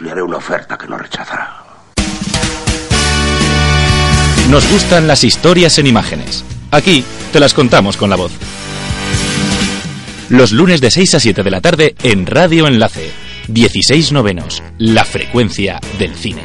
Le haré una oferta que no rechazará. Nos gustan las historias en imágenes. Aquí te las contamos con la voz. Los lunes de 6 a 7 de la tarde en Radio Enlace. 16 novenos. La frecuencia del cine.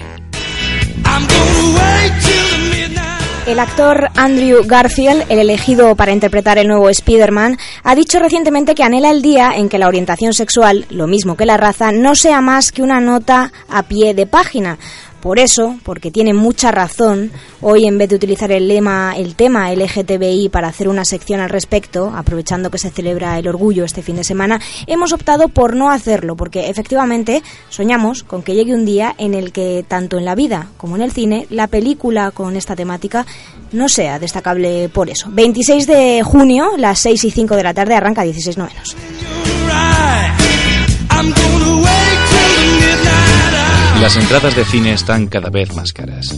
El actor Andrew Garfield, el elegido para interpretar el nuevo Spider-Man, ha dicho recientemente que anhela el día en que la orientación sexual, lo mismo que la raza, no sea más que una nota a pie de página. Por eso, porque tiene mucha razón, hoy en vez de utilizar el lema, el tema LGTBI para hacer una sección al respecto, aprovechando que se celebra el orgullo este fin de semana, hemos optado por no hacerlo, porque efectivamente soñamos con que llegue un día en el que tanto en la vida como en el cine, la película con esta temática no sea destacable por eso. 26 de junio, las 6 y 5 de la tarde, arranca 16 novenos. Las entradas de cine están cada vez más caras.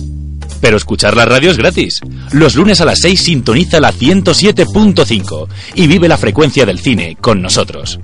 Pero escuchar la radio es gratis. Los lunes a las 6 sintoniza la 107.5 y vive la frecuencia del cine con nosotros.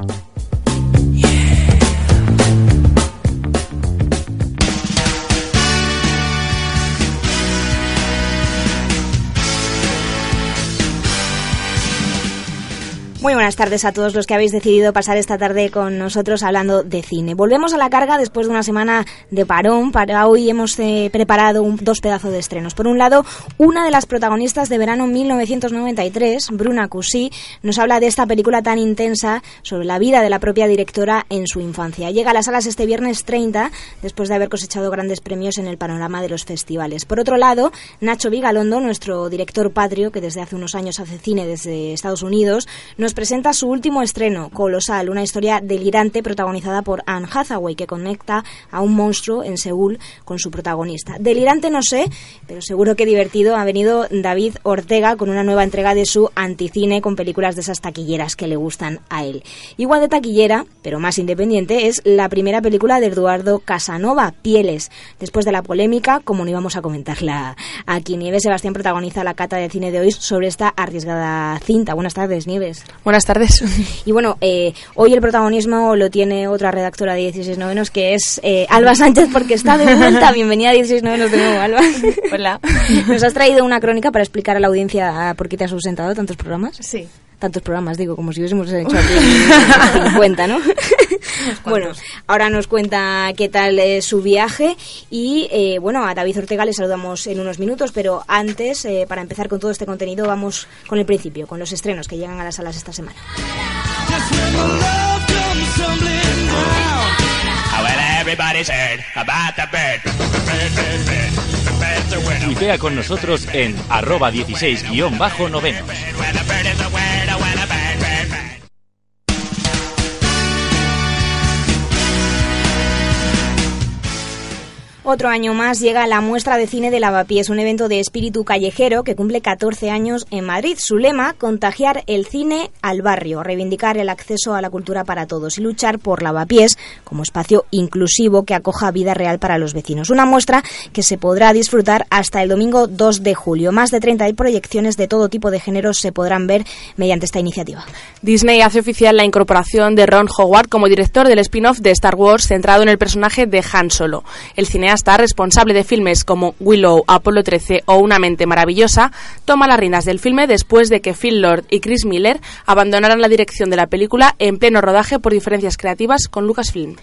Muy buenas tardes a todos los que habéis decidido pasar esta tarde con nosotros hablando de cine. Volvemos a la carga después de una semana de parón. Para hoy hemos eh, preparado un, dos pedazos de estrenos. Por un lado, una de las protagonistas de verano 1993, Bruna Cusí, nos habla de esta película tan intensa sobre la vida de la propia directora en su infancia. Llega a las salas este viernes 30, después de haber cosechado grandes premios en el panorama de los festivales. Por otro lado, Nacho Vigalondo, nuestro director patrio, que desde hace unos años hace cine desde Estados Unidos, nos presenta su último estreno, Colosal, una historia delirante protagonizada por Anne Hathaway, que conecta a un monstruo en Seúl con su protagonista. Delirante no sé, pero seguro que divertido ha venido David Ortega con una nueva entrega de su anticine con películas de esas taquilleras que le gustan a él. Igual de taquillera, pero más independiente, es la primera película de Eduardo Casanova, Pieles. Después de la polémica, como no íbamos a comentarla aquí, Nieves Sebastián protagoniza la cata de cine de hoy sobre esta arriesgada cinta. Buenas tardes, Nieves. Buenas tardes. Y bueno, eh, hoy el protagonismo lo tiene otra redactora de 16 novenos que es eh, Alba Sánchez porque está de vuelta. Bienvenida a 16 novenos de nuevo, Alba. Hola. Nos has traído una crónica para explicar a la audiencia por qué te has ausentado de tantos programas. Sí. Tantos programas, digo, como si hubiésemos hecho aquí 50, ¿no? bueno, ahora nos cuenta qué tal es su viaje y, eh, bueno, a David Ortega le saludamos en unos minutos, pero antes, eh, para empezar con todo este contenido, vamos con el principio, con los estrenos que llegan a las salas esta semana. Tuitea con nosotros en arroba 16-novenos. Otro año más llega la muestra de cine de Lavapiés, un evento de espíritu callejero que cumple 14 años en Madrid. Su lema, contagiar el cine al barrio, reivindicar el acceso a la cultura para todos y luchar por Lavapiés como espacio inclusivo que acoja vida real para los vecinos. Una muestra que se podrá disfrutar hasta el domingo 2 de julio. Más de 30 proyecciones de todo tipo de géneros se podrán ver mediante esta iniciativa. Disney hace oficial la incorporación de Ron Howard como director del spin-off de Star Wars centrado en el personaje de Han Solo. El cineasta responsable de filmes como Willow, Apolo 13 o Una mente maravillosa, toma las riendas del filme después de que Phil Lord y Chris Miller abandonaran la dirección de la película en pleno rodaje por diferencias creativas con Lucasfilm.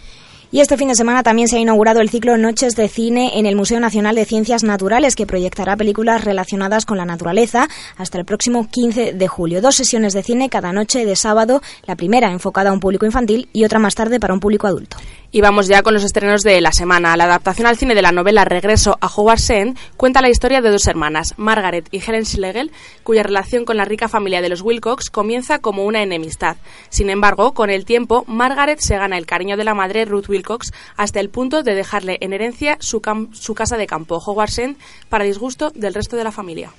Y este fin de semana también se ha inaugurado el ciclo Noches de Cine en el Museo Nacional de Ciencias Naturales, que proyectará películas relacionadas con la naturaleza hasta el próximo 15 de julio. Dos sesiones de cine cada noche de sábado, la primera enfocada a un público infantil y otra más tarde para un público adulto. Y vamos ya con los estrenos de la semana. La adaptación al cine de la novela Regreso a Howard End cuenta la historia de dos hermanas, Margaret y Helen Schlegel, cuya relación con la rica familia de los Wilcox comienza como una enemistad. Sin embargo, con el tiempo, Margaret se gana el cariño de la madre Ruth Wilcox hasta el punto de dejarle en herencia su, su casa de campo, Howard End, para disgusto del resto de la familia.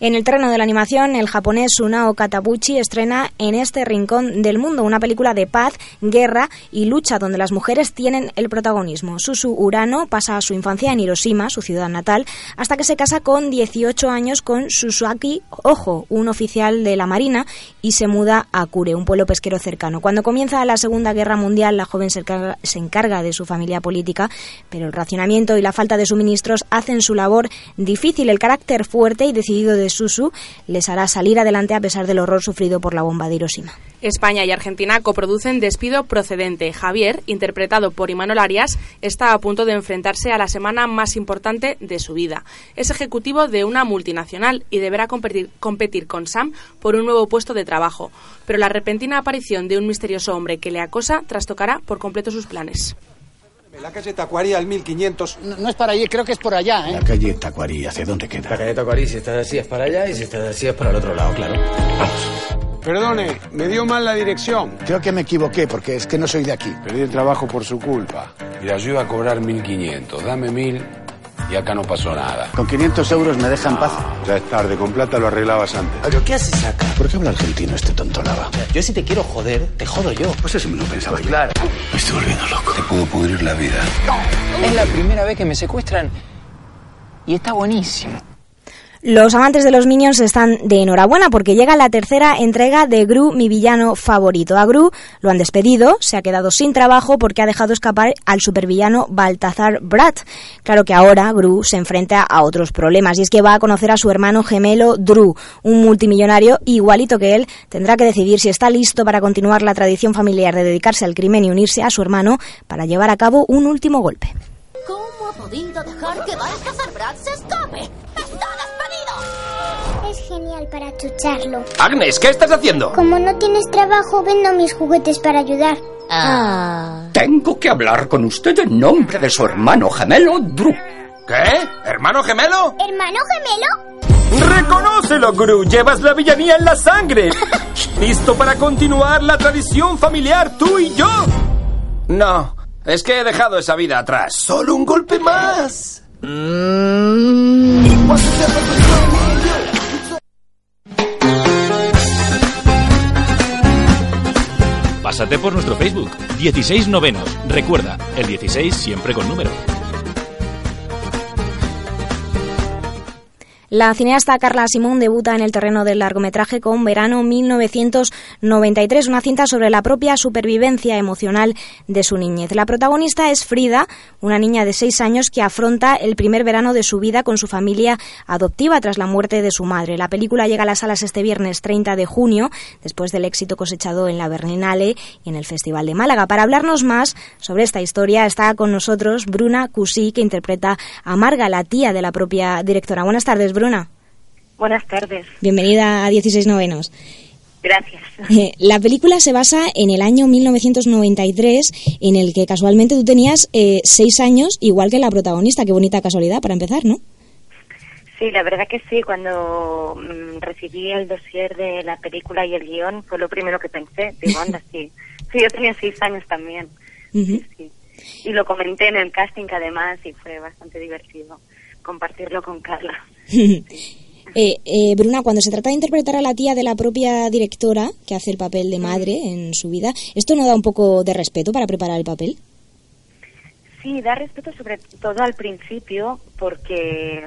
En el terreno de la animación, el japonés Sunao Katabuchi estrena En este rincón del mundo, una película de paz, guerra y lucha donde las mujeres tienen el protagonismo. Susu Urano pasa su infancia en Hiroshima, su ciudad natal, hasta que se casa con 18 años con Susuaki Ojo, un oficial de la Marina, y se muda a Kure, un pueblo pesquero cercano. Cuando comienza la Segunda Guerra Mundial, la joven se encarga, se encarga de su familia política, pero el racionamiento y la falta de suministros hacen su labor difícil. El carácter fuerte y decidido de Susu les hará salir adelante a pesar del horror sufrido por la bomba de Hiroshima. España y Argentina coproducen Despido Procedente. Javier, interpretado por Imanol Arias, está a punto de enfrentarse a la semana más importante de su vida. Es ejecutivo de una multinacional y deberá competir, competir con Sam por un nuevo puesto de trabajo. Pero la repentina aparición de un misterioso hombre que le acosa trastocará por completo sus planes. La calle Tacuarí al 1500. No, no es para allí, creo que es por allá, ¿eh? La calle Tacuarí, ¿hacia dónde La queda? calle Tacuarí, si estás así es para allá y si estás así es para el otro lado, claro. Perdone, me dio mal la dirección. Creo que me equivoqué porque es que no soy de aquí. Perdí el trabajo por su culpa. Mira, yo iba a cobrar 1500. Dame 1000 y acá no pasó nada. Con 500 euros me deja en paz. Ya es tarde, con plata lo arreglabas antes. ¿Pero qué haces acá? ¿Por qué habla argentino este tonto lava? Yo si te quiero joder, te jodo yo. Pues eso me lo pensaba yo. Claro. Me estoy volviendo loco. Te puedo pudrir la vida. Es la primera vez que me secuestran y está buenísimo. Los amantes de los Minions están de enhorabuena porque llega la tercera entrega de Gru, mi villano favorito. A Gru lo han despedido, se ha quedado sin trabajo porque ha dejado escapar al supervillano Baltazar Brat. Claro que ahora Gru se enfrenta a otros problemas y es que va a conocer a su hermano gemelo Drew, un multimillonario igualito que él. Tendrá que decidir si está listo para continuar la tradición familiar de dedicarse al crimen y unirse a su hermano para llevar a cabo un último golpe. ¿Cómo ha podido dejar que Balthazar Brad se escape? Genial para chucharlo. Agnes, ¿qué estás haciendo? Como no tienes trabajo, vendo mis juguetes para ayudar. Tengo que hablar con usted en nombre de su hermano gemelo, Drew. ¿Qué? ¿Hermano gemelo? ¿Hermano gemelo? ¡Reconócelo, Gru! ¡Llevas la villanía en la sangre! ¿Listo para continuar la tradición familiar tú y yo? No, es que he dejado esa vida atrás. ¡Solo un golpe más! Pásate por nuestro Facebook, 16 novenos. Recuerda, el 16 siempre con número. La cineasta Carla Simón debuta en el terreno del largometraje con Verano 1993, una cinta sobre la propia supervivencia emocional de su niñez. La protagonista es Frida, una niña de seis años que afronta el primer verano de su vida con su familia adoptiva tras la muerte de su madre. La película llega a las salas este viernes 30 de junio, después del éxito cosechado en la Berlinale y en el Festival de Málaga. Para hablarnos más sobre esta historia está con nosotros Bruna Cusí, que interpreta a Marga, la tía de la propia directora. Buenas tardes, Bruna. Buenas tardes. Bienvenida a 16 novenos. Gracias. Eh, La película se basa en el año 1993, en el que casualmente tú tenías eh, seis años, igual que la protagonista. Qué bonita casualidad para empezar, ¿no? Sí, la verdad que sí. Cuando mm, recibí el dossier de la película y el guion, fue lo primero que pensé. Digo, anda, sí. Sí, yo tenía seis años también. Sí. Y lo comenté en el casting, además, y fue bastante divertido compartirlo con Carla. Eh, eh, Bruna, cuando se trata de interpretar a la tía de la propia directora, que hace el papel de madre en su vida, ¿esto no da un poco de respeto para preparar el papel? Sí, da respeto sobre todo al principio, porque,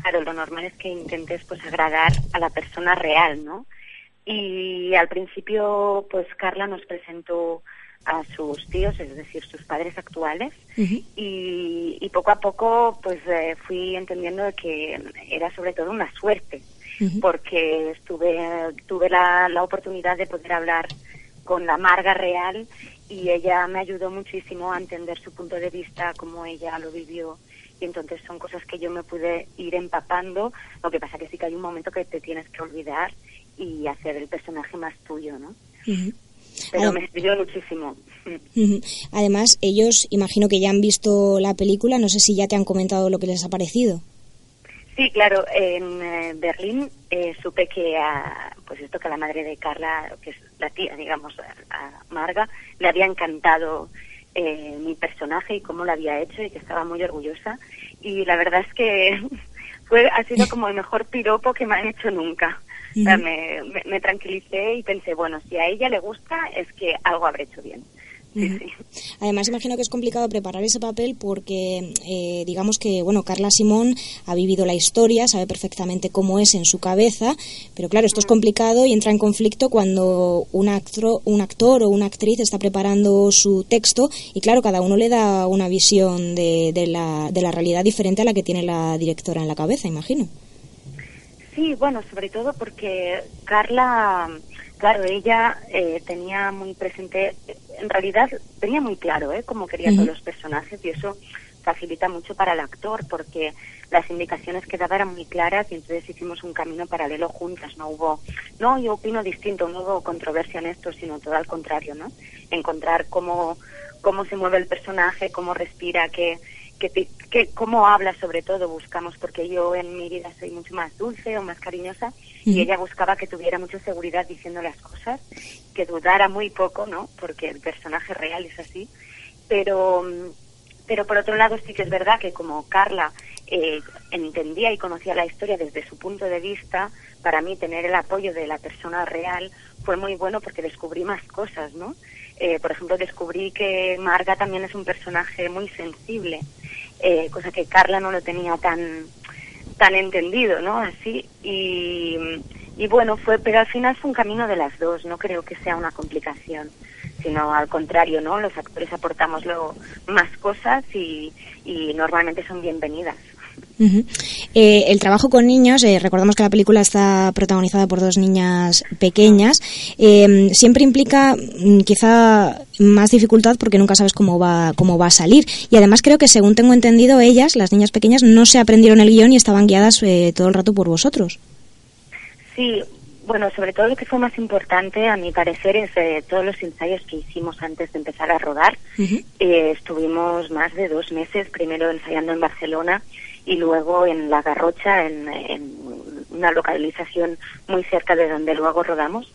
claro, lo normal es que intentes pues agradar a la persona real, ¿no? Y al principio, pues Carla nos presentó a sus tíos, es decir, sus padres actuales, y, y poco a poco, pues eh, fui entendiendo que era sobre todo una suerte, porque estuve tuve la, la oportunidad de poder hablar con la Marga real y ella me ayudó muchísimo a entender su punto de vista, cómo ella lo vivió. Y entonces son cosas que yo me pude ir empapando. Lo que pasa que sí que hay un momento que te tienes que olvidar y hacer el personaje más tuyo, ¿no? Pero Ah. me sirvió muchísimo. Además, ellos imagino que ya han visto la película, no sé si ya te han comentado lo que les ha parecido. Sí, claro, en eh, Berlín eh, supe que a, pues esto que a la madre de Carla, que es la tía, digamos, a Marga, le había encantado eh, mi personaje y cómo lo había hecho y que estaba muy orgullosa. Y la verdad es que fue ha sido como el mejor piropo que me han hecho nunca. O sea, Ujú. me, me- me tranquilicé y pensé, bueno, si a ella le gusta es que algo habré hecho bien. Además, imagino que es complicado preparar ese papel porque, eh, digamos que, bueno, Carla Simón ha vivido la historia, sabe perfectamente cómo es en su cabeza, pero claro, esto es complicado y entra en conflicto cuando un, actor, un actor o una actriz está preparando su texto y, claro, cada uno le da una visión de, de, la, de la realidad diferente a la que tiene la directora en la cabeza, imagino. Sí, bueno, sobre todo porque Carla Claro, ella eh, tenía muy presente, en realidad tenía muy claro ¿eh? cómo quería todos los personajes y eso facilita mucho para el actor porque las indicaciones que daba eran muy claras y entonces hicimos un camino paralelo juntas, no hubo, no, yo opino distinto, no hubo controversia en esto, sino todo al contrario, ¿no? Encontrar cómo, cómo se mueve el personaje, cómo respira, qué, que, que cómo habla sobre todo buscamos, porque yo en mi vida soy mucho más dulce o más cariñosa y ella buscaba que tuviera mucha seguridad diciendo las cosas, que dudara muy poco, ¿no? Porque el personaje real es así, pero, pero por otro lado sí que es verdad que como Carla eh, entendía y conocía la historia desde su punto de vista, para mí tener el apoyo de la persona real fue muy bueno porque descubrí más cosas, ¿no? Eh, por ejemplo, descubrí que Marga también es un personaje muy sensible, eh, cosa que Carla no lo tenía tan tan entendido, ¿no? Así y, y bueno fue, pero al final fue un camino de las dos. No creo que sea una complicación, sino al contrario, ¿no? Los actores aportamos luego más cosas y, y normalmente son bienvenidas. Eh, el trabajo con niños, eh, recordamos que la película está protagonizada por dos niñas pequeñas, eh, siempre implica mm, quizá más dificultad porque nunca sabes cómo va, cómo va a salir. Y además creo que, según tengo entendido, ellas, las niñas pequeñas, no se aprendieron el guion y estaban guiadas todo el rato por vosotros. Sí, bueno, sobre todo lo que fue más importante, a mi parecer, es todos los ensayos que hicimos antes de empezar a rodar. estuvimos más de dos meses, primero ensayando en Barcelona y luego en La Garrocha, en, una localización muy cerca de donde luego rodamos.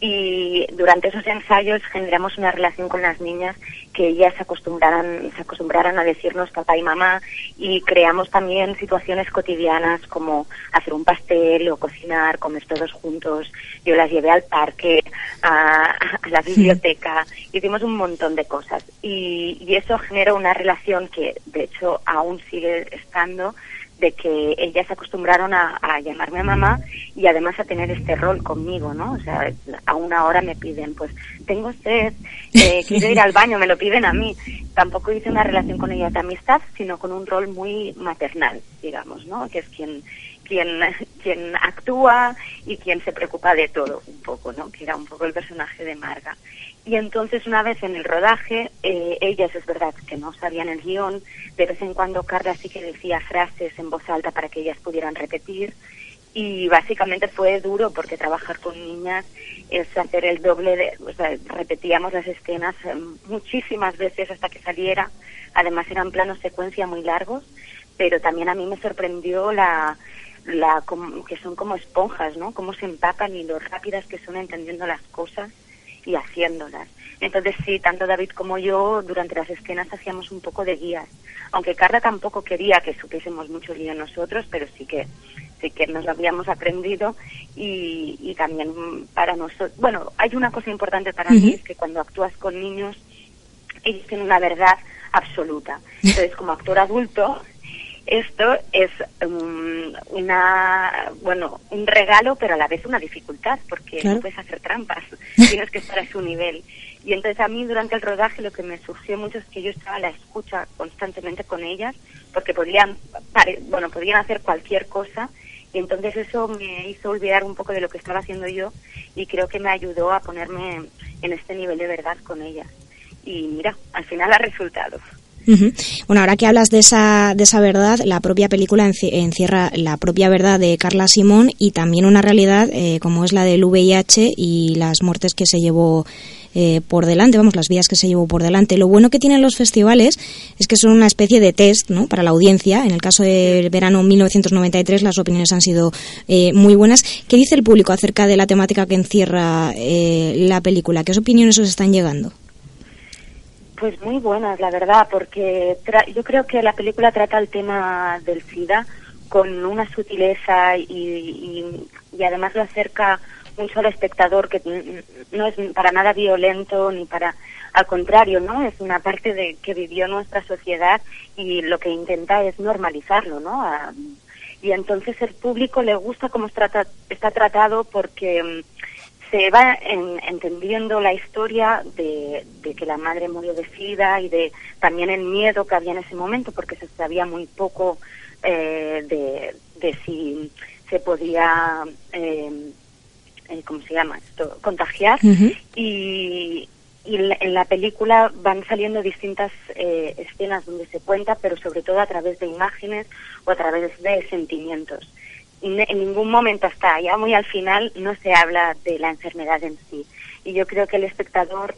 Y durante esos ensayos generamos una relación con las niñas que ellas se acostumbraran, se acostumbraran a decirnos papá y mamá y creamos también situaciones cotidianas como hacer un pastel o cocinar, comer todos juntos. Yo las llevé al parque, a, la biblioteca, hicimos un montón de cosas y, y eso generó una relación que de hecho aún sigue estando de que ellas se acostumbraron a, llamarme a mamá y además a tener este rol conmigo, ¿no? O sea, a una hora me piden, pues, tengo sed, eh, quiero ir al baño, me lo piden a mí. Tampoco hice una relación con ellas de amistad, sino con un rol muy maternal, digamos, ¿no? Que es quien, quien, quien actúa y quien se preocupa de todo, un poco, ¿no? Que era un poco el personaje de Marga. Y entonces una vez en el rodaje, eh, ellas es verdad que no sabían el guion, de vez en cuando Carla sí que decía frases en voz alta para que ellas pudieran repetir y básicamente fue duro porque trabajar con niñas es hacer el doble de, o sea, repetíamos las escenas eh, muchísimas veces hasta que saliera, además eran planos secuencia muy largos, pero también a mí me sorprendió la, la que son como esponjas, ¿no? Cómo se empapan y lo rápidas que son entendiendo las cosas y haciéndolas. Entonces sí, tanto David como yo durante las escenas hacíamos un poco de guías, aunque Carla tampoco quería que supiésemos mucho guía nosotros, pero sí que sí que nos lo habíamos aprendido y, también para nosotros, bueno, hay una cosa importante para mí es que cuando actúas con niños ellos tienen una verdad absoluta. Entonces como actor adulto esto es um, una, bueno, un regalo, pero a la vez una dificultad, porque no puedes hacer trampas, tienes que estar a su nivel. Y entonces a mí durante el rodaje lo que me surgió mucho es que yo estaba a la escucha constantemente con ellas, porque podían, bueno, podían hacer cualquier cosa, y entonces eso me hizo olvidar un poco de lo que estaba haciendo yo, y creo que me ayudó a ponerme en este nivel de verdad con ellas. Y mira, al final ha resultado. Bueno, ahora que hablas de esa, de esa verdad, la propia película encierra la propia verdad de Carla Simón y también una realidad eh, como es la del VIH y las muertes que se llevó eh, por delante, vamos, las vías que se llevó por delante. Lo bueno que tienen los festivales es que son una especie de test ¿no? para la audiencia. En el caso del verano 1993 las opiniones han sido eh, muy buenas. ¿Qué dice el público acerca de la temática que encierra la película? ¿Qué opiniones os están llegando? Pues muy buenas, la verdad, porque yo creo que la película trata el tema del SIDA con una sutileza y, y, además lo acerca mucho al espectador, que no es para nada violento ni para al contrario, ¿no? Es una parte de que vivió nuestra sociedad y lo que intenta es normalizarlo, ¿no? Y entonces el público le gusta cómo está, está tratado porque mm, se va en, entendiendo la historia de, de, que la madre murió de sida y de también el miedo que había en ese momento porque se sabía muy poco eh, de, de si se podía eh, eh, ¿cómo se llama esto? contagiar uh -huh. y, y en la película van saliendo distintas eh, escenas donde se cuenta, pero sobre todo a través de imágenes o a través de sentimientos. En ningún momento hasta ya muy al final no se habla de la enfermedad en sí. Y yo creo que el espectador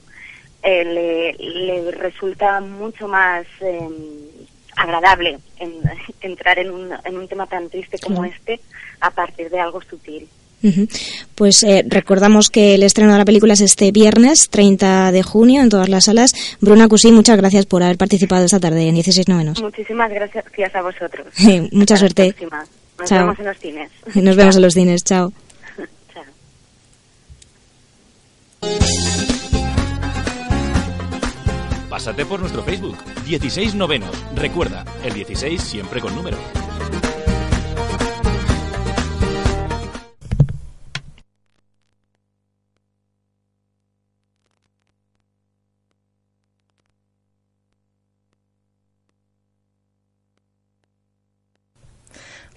eh, le, le, resulta mucho más eh, agradable en, entrar en un, en un tema tan triste como sí. este a partir de algo sutil. Uh -huh. Pues eh, recordamos que el estreno de la película es este viernes 30 de junio en todas las salas. Bruna Cusí, muchas gracias por haber participado esta tarde en 16 novenos. Muchísimas gracias a vosotros. Mucha Hasta suerte. Nos Chao. vemos en los cines. Nos vemos en los cines. Chao. Chao. Pásate por nuestro Facebook, 16 novenos. Recuerda, el 16 siempre con número.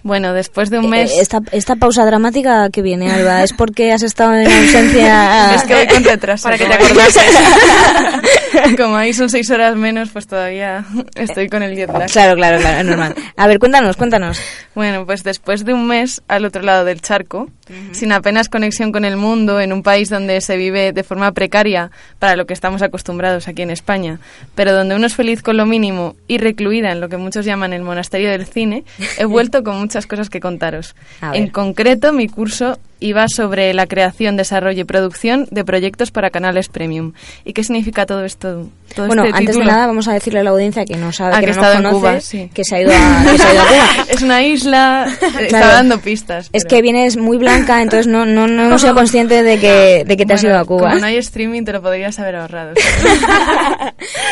Bueno, después de un mes... Eh, esta, esta pausa dramática que viene, Alba, ¿es porque has estado en ausencia...? es que voy con retraso. Para que te acordases. Como ahí son seis horas menos, pues todavía estoy con el jet lag. Claro, claro, claro, es normal. A ver, cuéntanos, cuéntanos. Bueno, pues después de un mes al otro lado del charco, uh -huh. sin apenas conexión con el mundo, en un país donde se vive de forma precaria para lo que estamos acostumbrados aquí en España, pero donde uno es feliz con lo mínimo y recluida en lo que muchos llaman el monasterio del cine, he vuelto con muchas cosas que contaros. En concreto, mi curso iba sobre la creación, desarrollo y producción de proyectos para canales premium. ¿Y qué significa todo esto? Todo bueno, este antes título? de nada vamos a decirle a la audiencia que no sabe Ah, que, que no nos conoce, Cuba, sí. que se ha ido a, que se ha ido a Cuba. es una isla, está Claro. dando pistas. Es que vienes muy blanca, entonces no, no, no hemos sido conscientes de que, de que te has ido a Cuba. Como no hay streaming, te lo podrías haber ahorrado.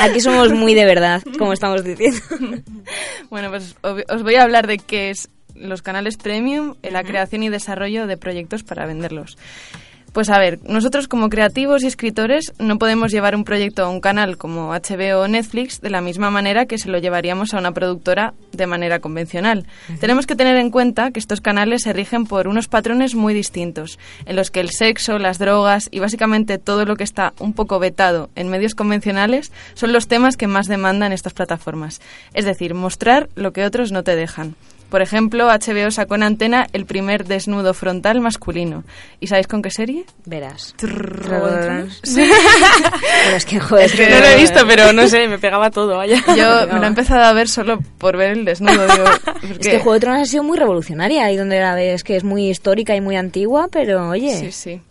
Aquí somos muy de verdad, como estamos diciendo. bueno, pues os voy a hablar de qué es los canales premium, en la creación y desarrollo de proyectos para venderlos. Pues a ver, nosotros como creativos y escritores no podemos llevar un proyecto a un canal como HBO o Netflix de la misma manera que se lo llevaríamos a una productora de manera convencional. Tenemos que tener en cuenta que estos canales se rigen por unos patrones muy distintos, en los que el sexo, las drogas y básicamente todo lo que está un poco vetado en medios convencionales son los temas que más demandan estas plataformas. Es decir, mostrar lo que otros no te dejan. Por ejemplo, HBO sacó en antena el primer desnudo frontal masculino. ¿Y sabéis con qué serie? Verás. Sí. Bueno, es que, joder, Es que no lo he visto, pero no sé, me pegaba todo, vaya. Yo me lo he empezado a ver solo por ver el desnudo. Digo, Es que Juego de Tronos ha sido muy revolucionaria y donde la ves que es muy histórica y muy antigua, pero oye. Sí, sí.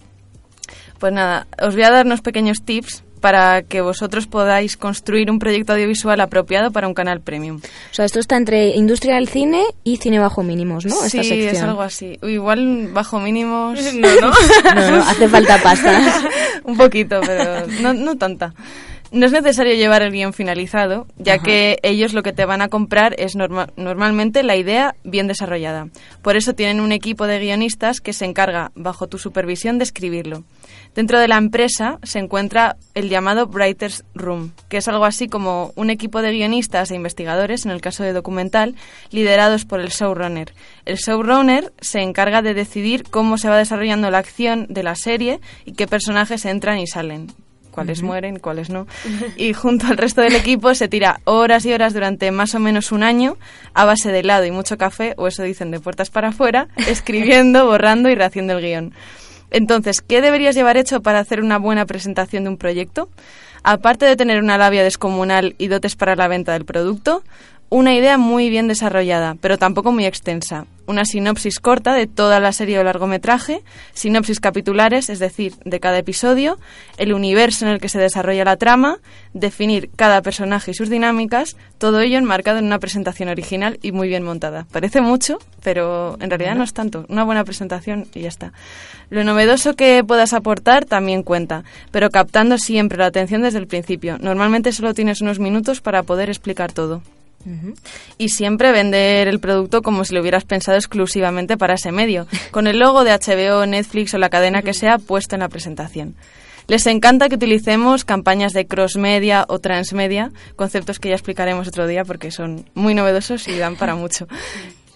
Pues nada, os voy a dar unos pequeños tips para que vosotros podáis construir un proyecto audiovisual apropiado para un canal premium. O sea, esto está entre industria del cine y cine bajo mínimos, ¿no? sí, Esta es algo así. Igual bajo mínimos... No, no. No, no, hace falta pasta. un poquito, pero no, no tanta. No es necesario llevar el guion finalizado, ya Ajá. que ellos lo que te van a comprar es norma- normalmente la idea bien desarrollada. Por eso tienen un equipo de guionistas que se encarga, bajo tu supervisión, de escribirlo. Dentro de la empresa se encuentra el llamado Writers Room, que es algo así como un equipo de guionistas e investigadores, en el caso de documental, liderados por el showrunner. El showrunner se encarga de decidir cómo se va desarrollando la acción de la serie y qué personajes entran y salen cuáles mueren, cuáles no. Y junto al resto del equipo se tira horas y horas durante más o menos un año a base de helado y mucho café, o eso dicen de puertas para afuera, escribiendo, borrando y rehaciendo el guion. Entonces, ¿qué deberías llevar hecho para hacer una buena presentación de un proyecto? Aparte de tener una labia descomunal y dotes para la venta del producto, una idea muy bien desarrollada, pero tampoco muy extensa. Una sinopsis corta de toda la serie o largometraje, sinopsis capitulares, es decir, de cada episodio, el universo en el que se desarrolla la trama, definir cada personaje y sus dinámicas, todo ello enmarcado en una presentación original y muy bien montada. Parece mucho, pero en realidad no es tanto. Una buena presentación y ya está. Lo novedoso que puedas aportar también cuenta, pero captando siempre la atención desde el principio. Normalmente solo tienes unos minutos para poder explicar todo. Y siempre vender el producto como si lo hubieras pensado exclusivamente para ese medio, con el logo de HBO, Netflix o la cadena que sea puesto en la presentación. Les encanta que utilicemos campañas de cross-media o transmedia, conceptos que ya explicaremos otro día porque son muy novedosos y dan para mucho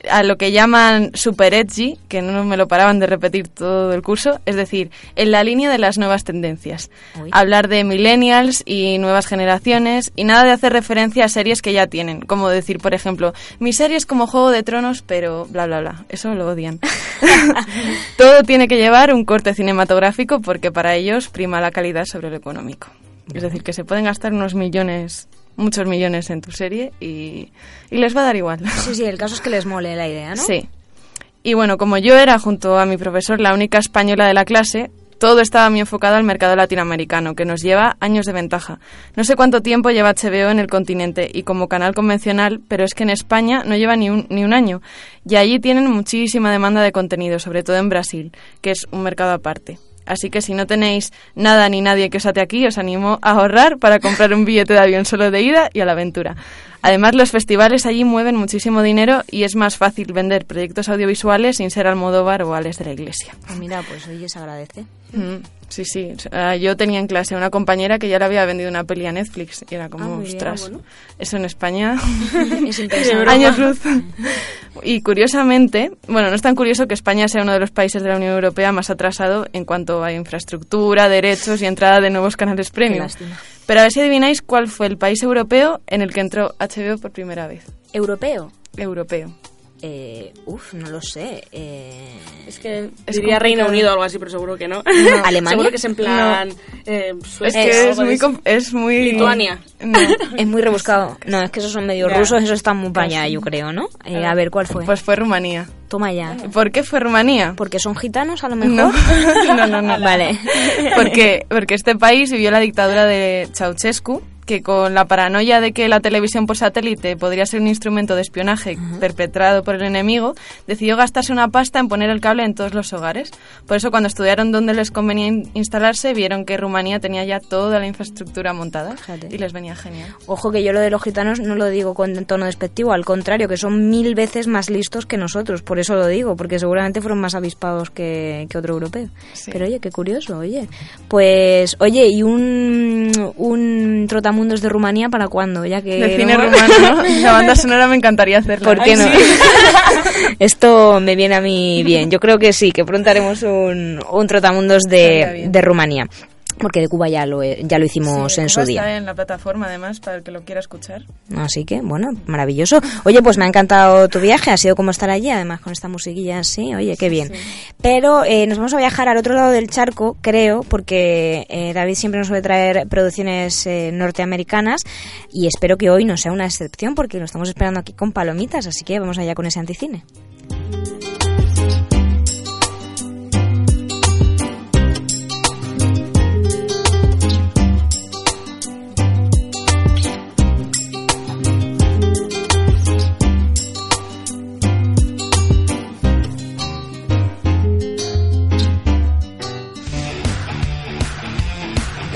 a lo que llaman super edgy, que no me lo paraban de repetir todo el curso, es decir, en la línea de las nuevas tendencias. Hablar de millennials y nuevas generaciones y nada de hacer referencia a series que ya tienen, como decir, por ejemplo, mi serie es como Juego de Tronos, pero bla, bla, bla. Eso lo odian. todo tiene que llevar un corte cinematográfico porque para ellos prima la calidad sobre lo económico. Es decir, que se pueden gastar unos millones muchos millones en tu serie y, les va a dar igual. Sí, sí, el caso es que les mole la idea, ¿no? Sí. Y bueno, como yo era junto a mi profesor la única española de la clase, todo estaba muy enfocado al mercado latinoamericano, que nos lleva años de ventaja. No sé cuánto tiempo lleva HBO en el continente y como canal convencional, pero es que en España no lleva ni un, ni un año. Y allí tienen muchísima demanda de contenido, sobre todo en Brasil, que es un mercado aparte. Así que si no tenéis nada ni nadie que os ate aquí, os animo a ahorrar para comprar un billete de avión solo de ida y a la aventura. Además, los festivales allí mueven muchísimo dinero y es más fácil vender proyectos audiovisuales sin ser Almodóvar o Ales de la Iglesia. Pues mira, pues hoy se agradece. Mm, sí, sí. yo tenía en clase una compañera que ya le había vendido una peli a Netflix y era como, Ah, ostras, eso en España... Es. Años luz. Y curiosamente, bueno, no es tan curioso que España sea uno de los países de la Unión Europea más atrasado en cuanto a infraestructura, derechos y entrada de nuevos canales premium. lástima. Pero a ver si adivináis cuál fue el país europeo en el que entró HBO por primera vez. ¿Europeo? Europeo. Eh, uf, no lo sé. Eh, Es que Es diría Reino complicado. Unido o algo así, pero seguro que no. ¿Alemania? Seguro que es en plan... eh, Es Suecia que es algo de muy, es muy... Lituania. No. es muy rebuscado. No, es que esos son medio rusos, esos están muy para allá, yo creo, ¿no? Eh, a ver, ¿cuál fue? Pues fue Rumanía. Toma ya. ¿Por qué fue Rumanía? ¿Porque son gitanos, a lo mejor? No, no, no, no. Vale. Porque, porque este país vivió la dictadura de Ceausescu, que con la paranoia de que la televisión por satélite podría ser un instrumento de espionaje perpetrado por el enemigo, decidió gastarse una pasta en poner el cable en todos los hogares. Por eso cuando estudiaron dónde les convenía in- instalarse, vieron que Rumanía tenía ya toda la infraestructura montada y les venía genial. Ojo que yo lo de los gitanos no lo digo con tono despectivo, al contrario, que son mil veces más listos que nosotros, por eso lo digo, porque seguramente fueron más avispados que, que otro europeo. Sí. Pero oye, qué curioso, oye. Pues, oye, ¿y un, un trotamundos de Rumanía para cuándo? Ya que De cine no- rumano, ¿no? La banda sonora me encantaría hacerla. ¿Por qué Ay, no? sí. Esto me viene a mí bien. Yo creo que sí, que pronto haremos un, un trotamundos de, de Rumanía. Porque de Cuba ya lo, ya lo hicimos Sí, en su día. Está en la plataforma, además, para el que lo quiera escuchar. Así que, bueno, maravilloso. Oye, pues me ha encantado tu viaje, ha sido como estar allí, además con esta musiquilla así, oye, qué bien. Pero eh, nos vamos a viajar al otro lado del charco, creo, porque eh, David siempre nos suele traer producciones eh, norteamericanas y espero que hoy no sea una excepción porque lo estamos esperando aquí con palomitas, así que vamos allá con ese anticine.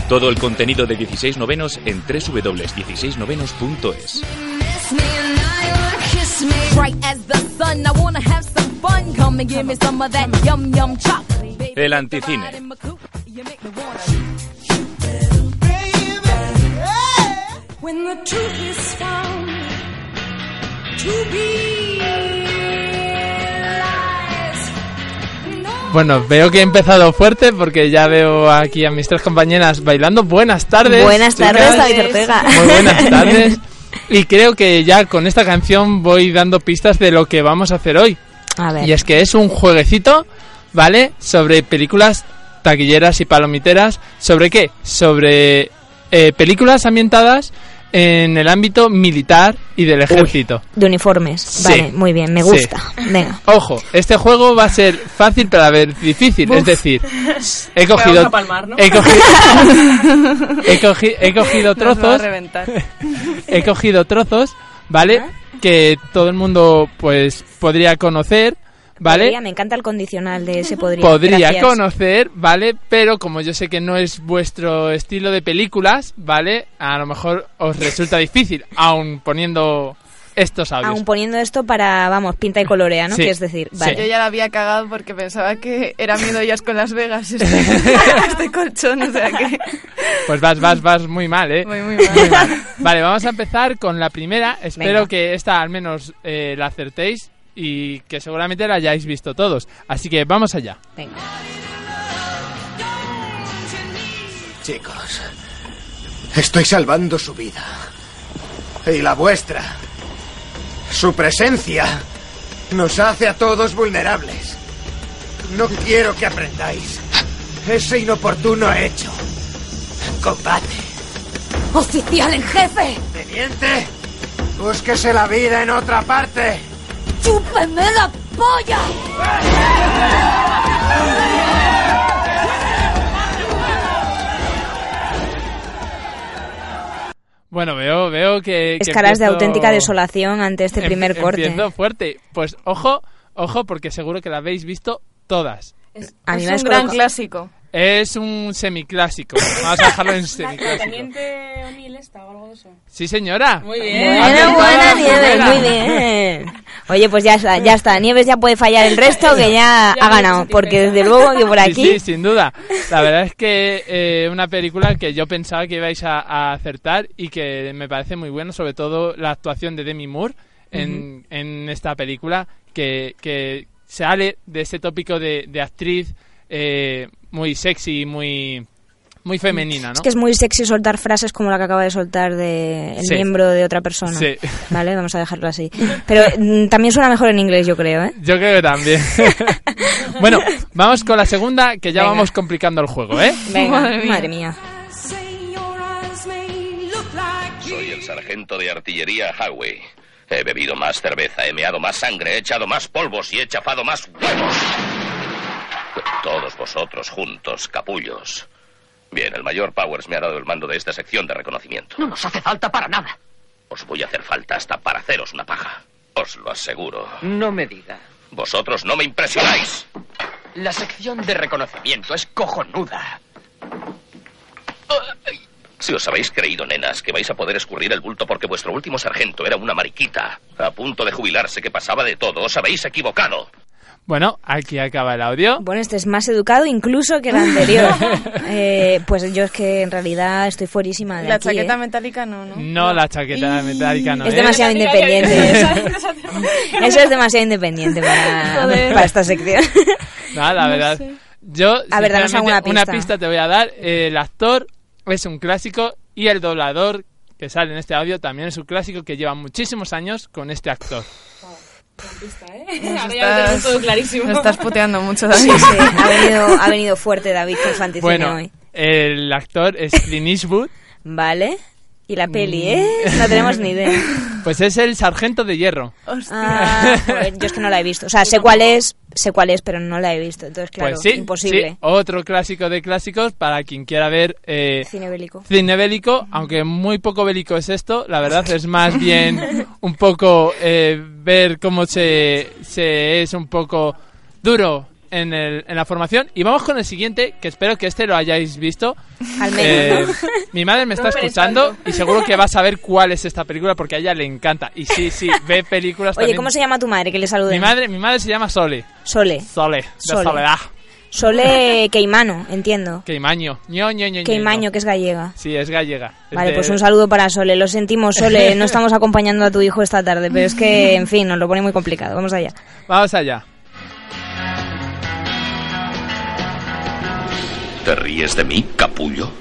Todo el contenido de 16 novenos en www.16novenos.es. Bright as the sun, I wanna have some fun. Come and give me some of that yum yum chocolate. baby. El anticine. You make me wanna. When the truth is found to be Bueno, veo que he empezado fuerte porque ya veo aquí a mis tres compañeras bailando. Buenas tardes. Buenas chicas. tardes, David Ortega. Muy buenas tardes. Y creo que ya con esta canción voy dando pistas de lo que vamos a hacer hoy. A ver. Y es que es un jueguecito, ¿vale? Sobre películas taquilleras y palomiteras. ¿Sobre qué? Sobre eh, películas ambientadas en el ámbito militar y del ejército. De uniformes. Sí. Vale, muy bien, me Sí. gusta. Venga. Ojo, este juego va a ser fácil pero a ver difícil, es decir, he cogido Vamos a palmar, ¿no? he cogido he, cogi- he cogido Nos va a trozos reventar. he cogido trozos, ¿vale? Que todo el mundo pues podría conocer, ¿vale? Podría, me encanta el condicional de ese podría. podría Gracias. conocer, ¿vale? Pero como yo sé que no es vuestro estilo de películas, ¿vale? A lo mejor os resulta difícil, aun poniendo estos audios. Aún poniendo esto para, vamos, pinta y colorea, ¿no? Sí, Quieres decir, vale. Yo ya la había cagado porque pensaba que era miedo ellas con Las Vegas. Este, este colchón, o sea que. Pues vas, vas, vas muy mal, ¿eh? Muy, muy mal. Vale, vamos a empezar con la primera. Espero Venga. que esta al menos eh, la acertéis y que seguramente la hayáis visto todos. Así que vamos allá. Venga. Chicos, estoy salvando su vida. Y la vuestra. Su presencia nos hace a todos vulnerables. No quiero que aprendáis ese inoportuno hecho. Combate. ¡Oficial en jefe! Teniente, búsquese la vida en otra parte. ¡Chúpeme la polla! Bueno, veo, veo que... Es que caras de auténtica desolación ante este em- primer corte. Empiezo fuerte. Pues ojo, ojo, porque seguro que la habéis visto todas. A mí es me un gran clásico. Es un semiclásico. Vamos a dejarlo en semiclásico. Teniente O'Neill está o algo de eso. Sí, señora. Muy bien. Buena, buena, Nieves, Buena. muy bien. Oye, pues ya está, ya está. Nieves ya puede fallar el resto, que ya ha ganado. Porque desde luego que por aquí... Sí, sin duda. La verdad es que eh, una película que yo pensaba que ibais a, a acertar y que me parece muy bueno, sobre todo la actuación de Demi Moore en, en esta película, que, que sale de ese tópico de, de actriz eh, muy sexy, muy, muy femenina, ¿no? Es que es muy sexy soltar frases como la que acaba de soltar de el Sí. miembro de otra persona. Sí. Vale, vamos a dejarlo así. Pero mm, también suena mejor en inglés, yo creo, ¿eh? Yo creo que también. bueno, vamos con la segunda, que ya Venga. vamos complicando el juego, ¿eh? Venga, Madre madre mía. mía. Soy el sargento de artillería Howie. He bebido más cerveza, he meado más sangre, he echado más polvos y he chafado más huevos. Todos vosotros juntos, capullos. Bien, el mayor Powers me ha dado el mando de esta sección de reconocimiento. No nos hace falta para nada. Os voy a hacer falta hasta para haceros una paja. Os lo aseguro. No me diga. Vosotros no me impresionáis. La sección de reconocimiento es cojonuda. Si os habéis creído, nenas, que vais a poder escurrir el bulto porque vuestro último sargento era una mariquita, a punto de jubilarse, que pasaba de todo, os habéis equivocado. Bueno, aquí acaba el audio. Bueno, este es más educado incluso que el anterior. Eh, pues yo es que en realidad estoy fuerísima de La aquí, chaqueta ¿eh? metálica no, ¿no? No, la chaqueta metálica no Es es. demasiado independiente. Eso. Eso es demasiado independiente para, para esta sección. No, la verdad. Yo, A ver, danos alguna una pista. pista te voy a dar. El actor es un clásico y el doblador que sale en este audio también es un clásico que lleva muchísimos años con este actor. Nos Ahora ya lo tenemos todo clarísimo. Nos estás puteando mucho, Sí, David. sí, ha venido, ha venido fuerte David con su anticine Bueno, hoy. el actor es Clint Eastwood. Vale. Y la peli, ¿eh? No tenemos ni idea. Pues es el sargento de hierro. Ah, joder, yo es que no la he visto. O sea, sé cuál es, sé cuál es, pero no la he visto. Entonces, claro, pues sí, imposible. sí, otro clásico de clásicos para quien quiera ver eh, Cine bélico. cine bélico, aunque muy poco bélico es esto, la verdad es más bien un poco eh, ver cómo se, se es un poco duro en, el, en la formación. Y vamos con el siguiente, que espero que este lo hayáis visto. Al menos, Eh, mi madre me está escuchando y seguro que va a saber cuál es esta película porque a ella le encanta. Y sí, sí, ve películas Oye, también. ¿cómo se llama tu madre? Que le salude. Mi madre, mi madre se llama Sole. Sole. Sole, de Sole. Soledad. Sole Queimano, entiendo. Queimaño. Ño, ño, ño, ño, Queimaño, que es gallega. Sí, es gallega. Es Vale, de- pues un saludo para Sole. Lo sentimos, Sole. No estamos acompañando a tu hijo esta tarde, pero es que, en fin, nos lo pone muy complicado. Vamos allá. Vamos allá. ¿Te ríes de mí, capullo?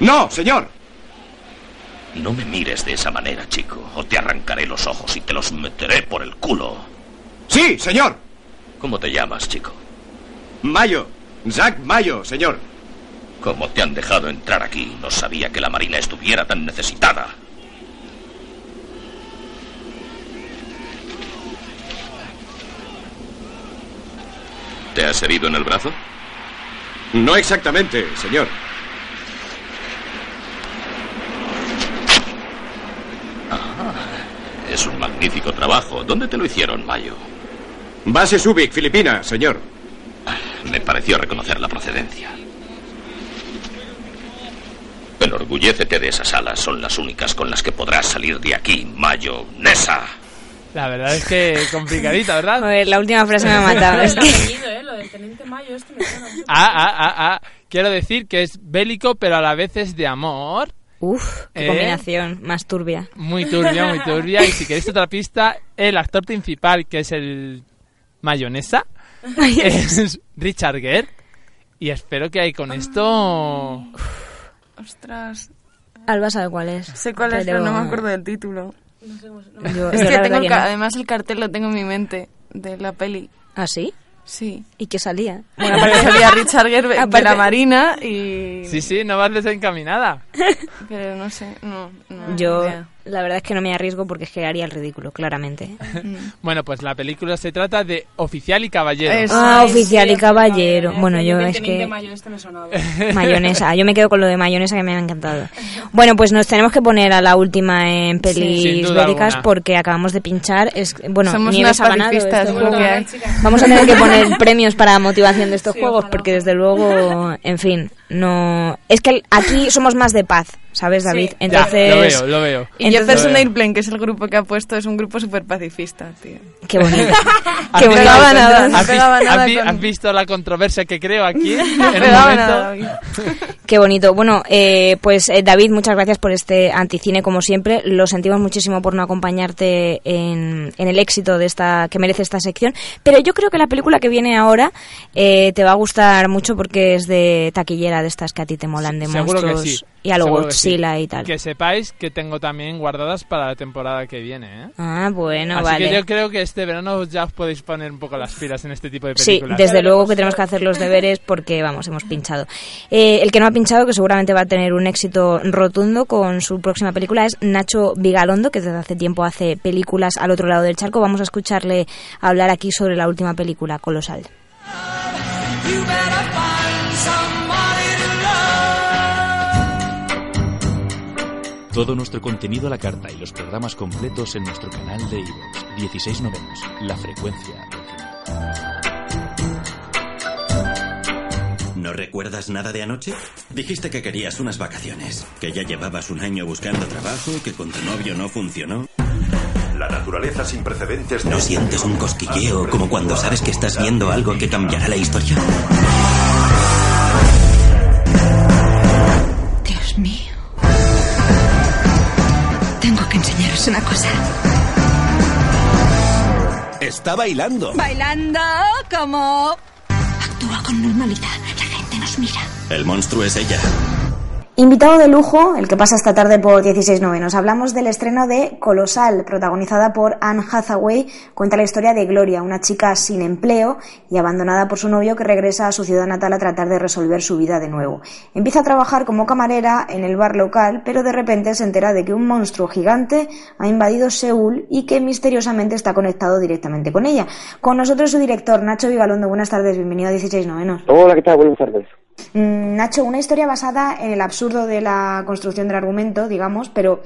No, señor. No me mires de esa manera, chico, o te arrancaré los ojos y te los meteré por el culo. Sí, señor. ¿Cómo te llamas, chico? Mayo. Zack Mayo, señor. ¿Cómo te han dejado entrar aquí? No sabía que la Marina estuviera tan necesitada. ¿Te has herido en el brazo? No exactamente, señor. Ah, es un magnífico trabajo. ¿Dónde te lo hicieron, Mayo? Base Subic, Filipinas, señor. Me pareció reconocer la procedencia. Enorgullécete de esas alas. Son las únicas con las que podrás salir de aquí, Mayo Nessa. La verdad es que complicadita, ¿verdad? A ver, la última frase me ha matado. es que... ¿eh? Lo del Teniente Mayo, esto me suena mucho. Ah, ah, ah, ah. Quiero decir que es bélico, pero a la vez es de amor. Uf, qué ¿Eh? combinación más turbia. Muy turbia, muy turbia. Y si queréis otra pista, el actor principal, que es el mayonesa, es Richard Gere. Y espero que ahí con esto... Ostras. Alba sabe cuál es. Sé cuál es, pero no me acuerdo del título. Yo- es yo que tengo el no. además el cartel lo tengo en mi mente de la peli. ¿Ah, sí? Sí. ¿Y qué salía? Bueno, aparte salía Richard Gere de- de Aparte- la Marina y... Sí, sí, no vas desencaminada. Pero no sé, no. no Yo, idea. La verdad es que no me arriesgo porque es que haría el ridículo, claramente. Bueno, pues la película se trata de Oficial y Caballero. Eso. Ah, oficial sí, y caballero. Bueno, yo es que... Mayo, me sonaba. Mayonesa. Yo me quedo con lo de mayonesa que me ha encantado. Bueno, pues nos tenemos que poner a la última en pelis bélicas alguna. porque acabamos de pinchar. Es, bueno, Somos Nieves unas ha ganado. Vamos a tener que poner premios para motivación de estos Sí, juegos ojalá, porque desde luego, en fin, no... Es que aquí somos más de paz, ¿sabes, David? Sí. Entonces... Ya, lo veo, lo veo. Y Entonces- Jefferson Airplane, que es el grupo que ha puesto, es un grupo súper pacifista, tío. Qué bonito. ¿Has Qué visto- bonito. pegaba nada, no ¿Has, pegaba nada has vi- con- has visto la controversia que creo aquí? en No un pegaba momento? nada. Qué bonito. Bueno, eh, pues eh, David, muchas gracias por este anticine como siempre. Lo sentimos muchísimo por no acompañarte en, en el éxito de esta que merece esta sección. Pero yo creo que la película que viene ahora eh, te va a gustar mucho porque es de taquillera de estas que a ti te molan de Seguro que monstruos sí. Y a lo sí. Godzilla y tal. Que sepáis que tengo también guardadas para la temporada que viene, ¿eh? Ah, bueno, Así vale. que yo creo que este verano ya os podéis poner un poco las pilas en este tipo de Sí, películas. desde luego que tenemos que hacer los deberes porque, vamos, hemos pinchado. Eh, el que no ha pinchado, que seguramente va a tener un éxito rotundo con su próxima película, es Nacho Vigalondo, que desde hace tiempo hace películas al otro lado del charco. Vamos a escucharle hablar aquí sobre la última película, Colosal. Todo nuestro contenido a la carta y los programas completos en nuestro canal de iVoox. 16 novenos, la frecuencia. ¿No recuerdas nada de anoche? Dijiste que querías unas vacaciones, que ya llevabas un año buscando trabajo, que con tu novio no funcionó. La naturaleza sin precedentes ¿No sientes un cosquilleo como cuando sabes que estás viendo algo que cambiará la historia? Dios mío. Una cosa. Está bailando. Bailando como... Actúa con normalidad. La gente nos mira. El monstruo es ella. Invitado de lujo, el que pasa esta tarde por 16 novenos. Hablamos del estreno de Colosal, protagonizada por Anne Hathaway. Cuenta la historia de Gloria, una chica sin empleo y abandonada por su novio que regresa a su ciudad natal a tratar de resolver su vida de nuevo. Empieza a trabajar como camarera en el bar local, pero de repente se entera de que un monstruo gigante ha invadido Seúl y que misteriosamente está conectado directamente con ella. Con nosotros su director, Nacho Vigalondo. Buenas tardes, bienvenido a 16 novenos. Hola, ¿qué tal? Buenas tardes. Mm, Nacho, una historia basada en el absurdo de la construcción del argumento, digamos, pero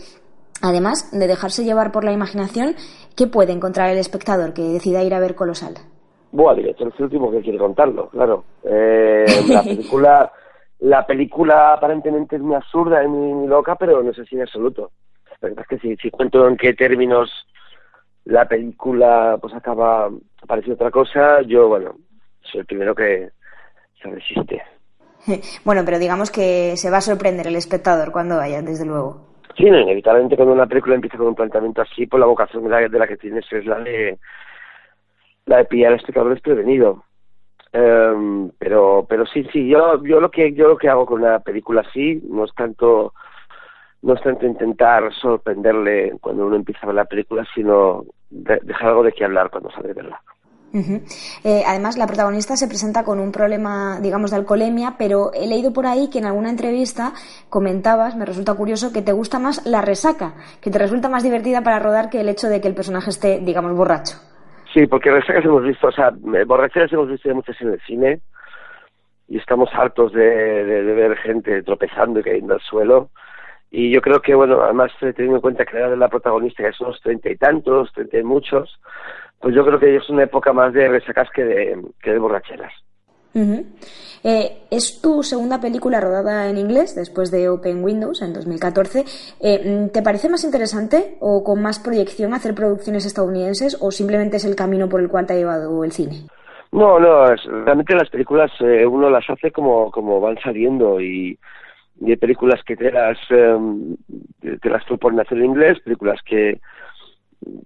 además de dejarse llevar por la imaginación, ¿qué puede encontrar el espectador que decida ir a ver Colosal? Buah, director, es el último que quiere contarlo, claro. Eh, la película, la película aparentemente es muy absurda y muy, muy loca, pero no sé si en absoluto. La verdad es que si, si cuento en qué términos la película pues acaba pareciendo otra cosa, yo, bueno, soy el primero que se resiste. Bueno, pero digamos que se va a sorprender el espectador cuando vaya, desde luego. Sí, inevitablemente cuando una película empieza con un planteamiento así, pues la vocación de la, que tienes es la de la de pillar al espectador desprevenido. Em, pero pero sí sí yo yo lo que yo lo que hago con una película así no es tanto no es tanto intentar sorprenderle cuando uno empieza a ver la película sino de- dejar algo de qué hablar cuando sale de verla Eh, además, la protagonista se presenta con un problema, digamos, de alcoholemia, pero he leído por ahí que en alguna entrevista comentabas, me resulta curioso, que te gusta más la resaca, que te resulta más divertida para rodar que el hecho de que el personaje esté, digamos, borracho. Sí, porque resacas hemos visto, o sea, borracheras hemos visto muchas en el cine y estamos hartos de, de ver gente tropezando y cayendo al suelo. Y yo creo que, bueno, además teniendo en cuenta que la edad de la protagonista ya son los treinta y tantos, treinta y muchos, pues yo creo que es una época más de resacas que de, que de borracheras. Eh, es tu segunda película rodada en inglés después de Open Windows en 2014. Eh, ¿Te parece más interesante o con más proyección hacer producciones estadounidenses o simplemente es el camino por el cual te ha llevado el cine? No, no, realmente las películas eh, uno las hace como, como van saliendo y, hay películas que te las, em, te las proponen hacer en inglés, películas que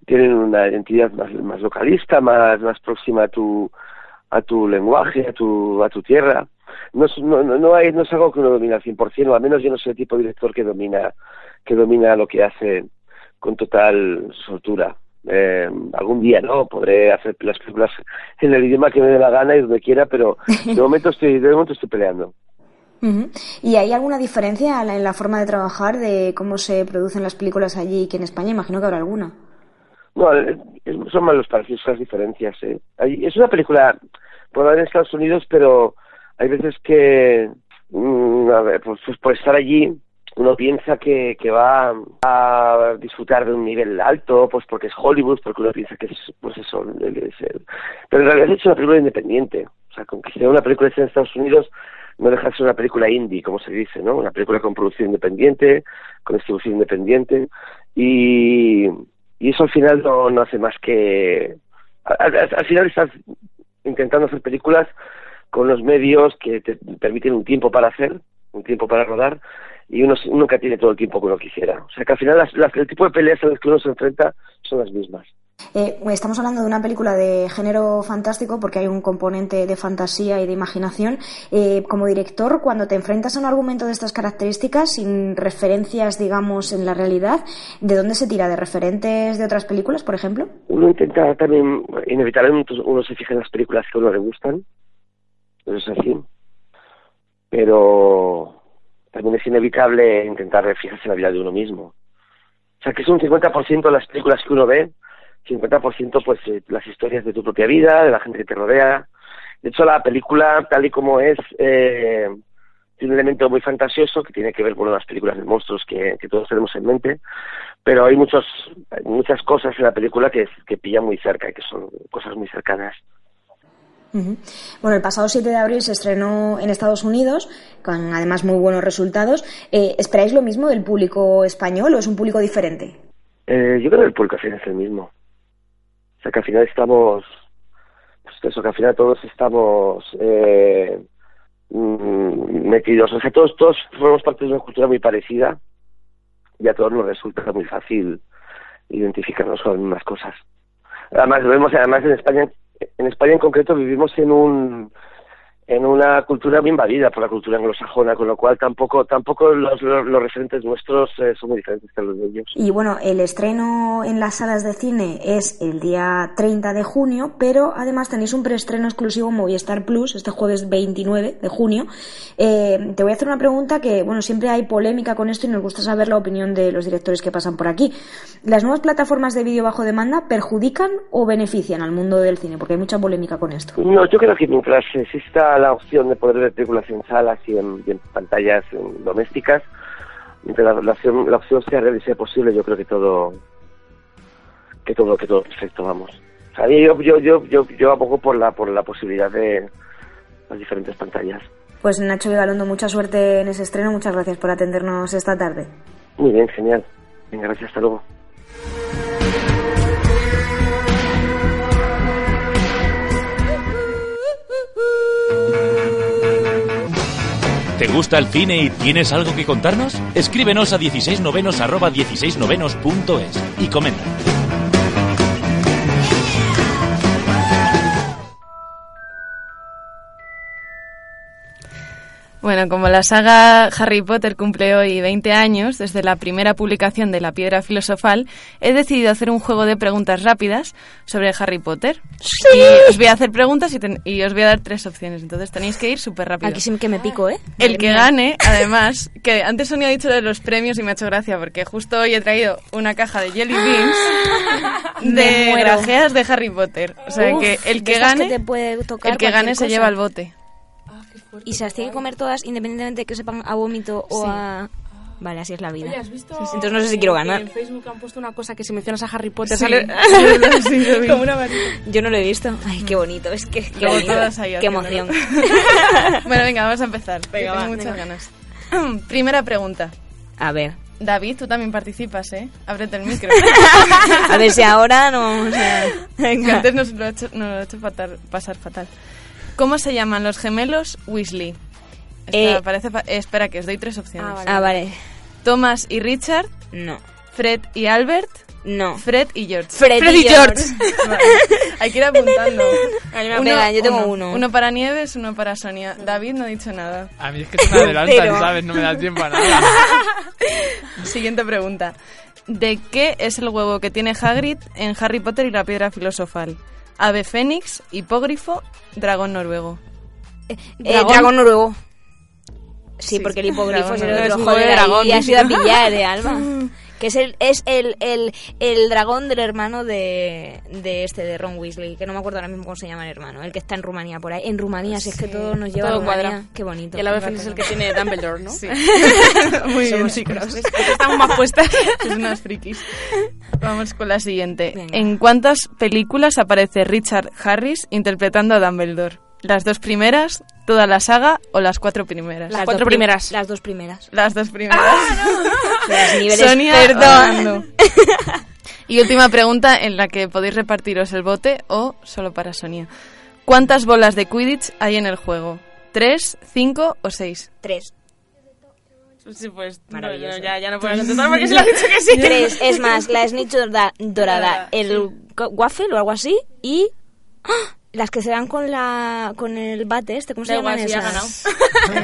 tienen una identidad más, más localista, más, más próxima a tu, a tu lenguaje, a tu, a tu tierra. No es, no, no, hay, no es algo que uno domina al 100%, o al menos yo no soy el tipo de director que domina, que domina lo que hace con total soltura. Eh, algún día no podré hacer las películas en el idioma que me dé la gana y donde quiera pero de momento estoy de momento estoy peleando ¿Y hay alguna diferencia en la forma de trabajar de cómo se producen las películas allí que en España? Imagino que habrá alguna. No, eh, son más los parecidos las diferencias. ¿eh? Es una película, por haber en Estados Unidos, pero hay veces que, mm, ver, pues, por estar allí, uno piensa que, que va a disfrutar de un nivel alto, pues porque es Hollywood, porque uno piensa que es, pues eso, pero en realidad es una película independiente. O sea, con que sea una película en Estados Unidos, no deja de ser una película indie, como se dice, ¿no? Una película con producción independiente, con distribución independiente, y, y eso al final no, no hace más que... Al, final estás intentando hacer películas con los medios que te permiten un tiempo para hacer, un tiempo para rodar, y uno nunca tiene todo el tiempo que uno quisiera. O sea que al final las, el tipo de peleas a las que uno se enfrenta son las mismas. Eh, estamos hablando de una película de género fantástico porque hay un componente de fantasía y de imaginación. Eh, como director, cuando te enfrentas a un argumento de estas características, sin referencias, digamos, en la realidad, ¿de dónde se tira? ¿De referentes de otras películas, por ejemplo? Uno intenta también, inevitablemente, uno se fija en las películas que a uno le gustan. Eso es así. Pero también es inevitable intentar fijarse en la vida de uno mismo. O sea, que es un 50% de las películas que uno ve 50% pues eh, las historias de tu propia vida, de la gente que te rodea. De hecho, la película, tal y como es, eh, tiene un elemento muy fantasioso que tiene que ver con las películas de monstruos que, todos tenemos en mente, pero hay muchos, muchas cosas en la película que, que pillan muy cerca y que son cosas muy cercanas. Bueno, el pasado 7 de abril se estrenó en Estados Unidos, con además muy buenos resultados. Eh, ¿Esperáis lo mismo del público español o es un público diferente? Eh, yo creo que el público es el mismo. Que al final estamos, pues eso, que al final todos estamos eh, mm, metidos, o sea, todos, todos formamos parte de una cultura muy parecida y a todos nos resulta muy fácil identificarnos con las mismas cosas. Además, vemos, además en España, en España en concreto vivimos en un en una cultura muy invadida por la cultura anglosajona, con lo cual tampoco tampoco los, los, referentes nuestros eh, son muy diferentes que los de ellos. Y bueno, el estreno en las salas de cine es el día 30 de junio, pero además tenéis un preestreno exclusivo en Movistar Plus este jueves 29 de junio. Eh, te voy a hacer una pregunta que, bueno, siempre hay polémica con esto y nos gusta saber la opinión de los directores que pasan por aquí. ¿Las nuevas plataformas de vídeo bajo demanda perjudican o benefician al mundo del cine? Porque hay mucha polémica con esto. No, yo creo que mientras exista la opción de poder ver películas en salas y en, pantallas domésticas. Mientras la, opción, la opción sea real y sea posible, yo creo que todo que todo que todo perfecto, vamos. yo, yo, yo, yo, yo abogo por la por la posibilidad de las diferentes pantallas. Pues Nacho Vigalondo, mucha suerte en ese estreno. Muchas gracias por atendernos esta tarde. Muy bien, genial. Venga, gracias, hasta luego. ¿Te gusta el cine y tienes algo que contarnos? Escríbenos a 16novenos arroba 16novenos.es y comenta. Bueno, como la saga Harry Potter cumple hoy 20 años desde la primera publicación de La Piedra Filosofal, he decidido hacer un juego de preguntas rápidas sobre Harry Potter. Sí. Y os voy a hacer preguntas y, ten- y os voy a dar tres opciones, entonces tenéis que ir súper rápido. Aquí sí que me pico, ¿eh? El que gane, además, que antes Sonia ha dicho de los premios y me ha hecho gracia porque justo hoy he traído una caja de Jelly Beans de grajeas de Harry Potter. O sea Uf, que el que gane, te puede tocar el que gane se lleva el bote. Y se las tiene que comer todas independientemente de que sepan a vómito o Sí. a... Vale, así es la vida. Oye, ¿has visto Entonces no sé si quiero ganar. En Facebook han puesto una cosa que si mencionas a Harry Potter Sí. sale Sí, como una varita. Yo no lo he visto. Ay, qué bonito. Es que qué, bonito. qué emoción. bueno, venga, vamos a empezar. Venga, va, tengo muchas venga. ganas. Primera pregunta. A ver. David, tú también participas, ¿eh? Ábrete el micro. A ver si ahora no... sea, Que venga. antes nos lo ha hecho, nos lo ha hecho fatal- pasar fatal. ¿Cómo se llaman los gemelos Weasley? Esta Eh, parece fa- espera, que os doy tres opciones. Ah, vale. Thomas y Richard. No. Fred y Albert. No. Fred y George. Fred y George. Vale. Hay que ir apuntando. Venga, yo tengo uno. Uno para Nieves, uno para Sonia. David no ha dicho nada. A mí es que se me adelantan, ¿sabes? No me da tiempo a nada. Siguiente pregunta. ¿De qué es el huevo que tiene Hagrid en Harry Potter y la piedra filosofal? Ave fénix, hipógrifo, dragón noruego. Eh, dragón noruego. Sí, porque el hipogrifo dragón es el otro. Joder, de dragón, ahí ha sido a pillar, eh, Alba. Que es el, es el, el, el dragón del hermano de, de este, de Ron Weasley, que no me acuerdo ahora mismo cómo se llama el hermano, el que está en Rumanía por ahí. En Rumanía, si es que todo nos lleva Todo a Rumanía. cuadra. Qué bonito. Y ave fénix es el que tiene Dumbledore, ¿no? Sí. Muy bien, Somos. Estamos más puestas. Es unas frikis. Vamos con la siguiente. ¿En cuántas películas aparece Richard Harris interpretando a Dumbledore? ¿Las dos primeras, toda la saga o las cuatro primeras? Las dos prim- Las dos primeras. Las dos primeras. Los niveles- Sonia, Perdón. Y última pregunta en la que podéis repartiros el bote o solo para Sonia. ¿Cuántas bolas de Quidditch hay en el juego? ¿Tres, cinco o seis? Tres. Sí, pues Maravilloso. no, ya, ya no puedo contestar porque se lo has dicho que sí. Tres, es más, la snitch dorada, dorada el waffle o algo así y ¡ah! Las que se dan con la con el bate este, ¿cómo se Da llaman igual, si ya esas? has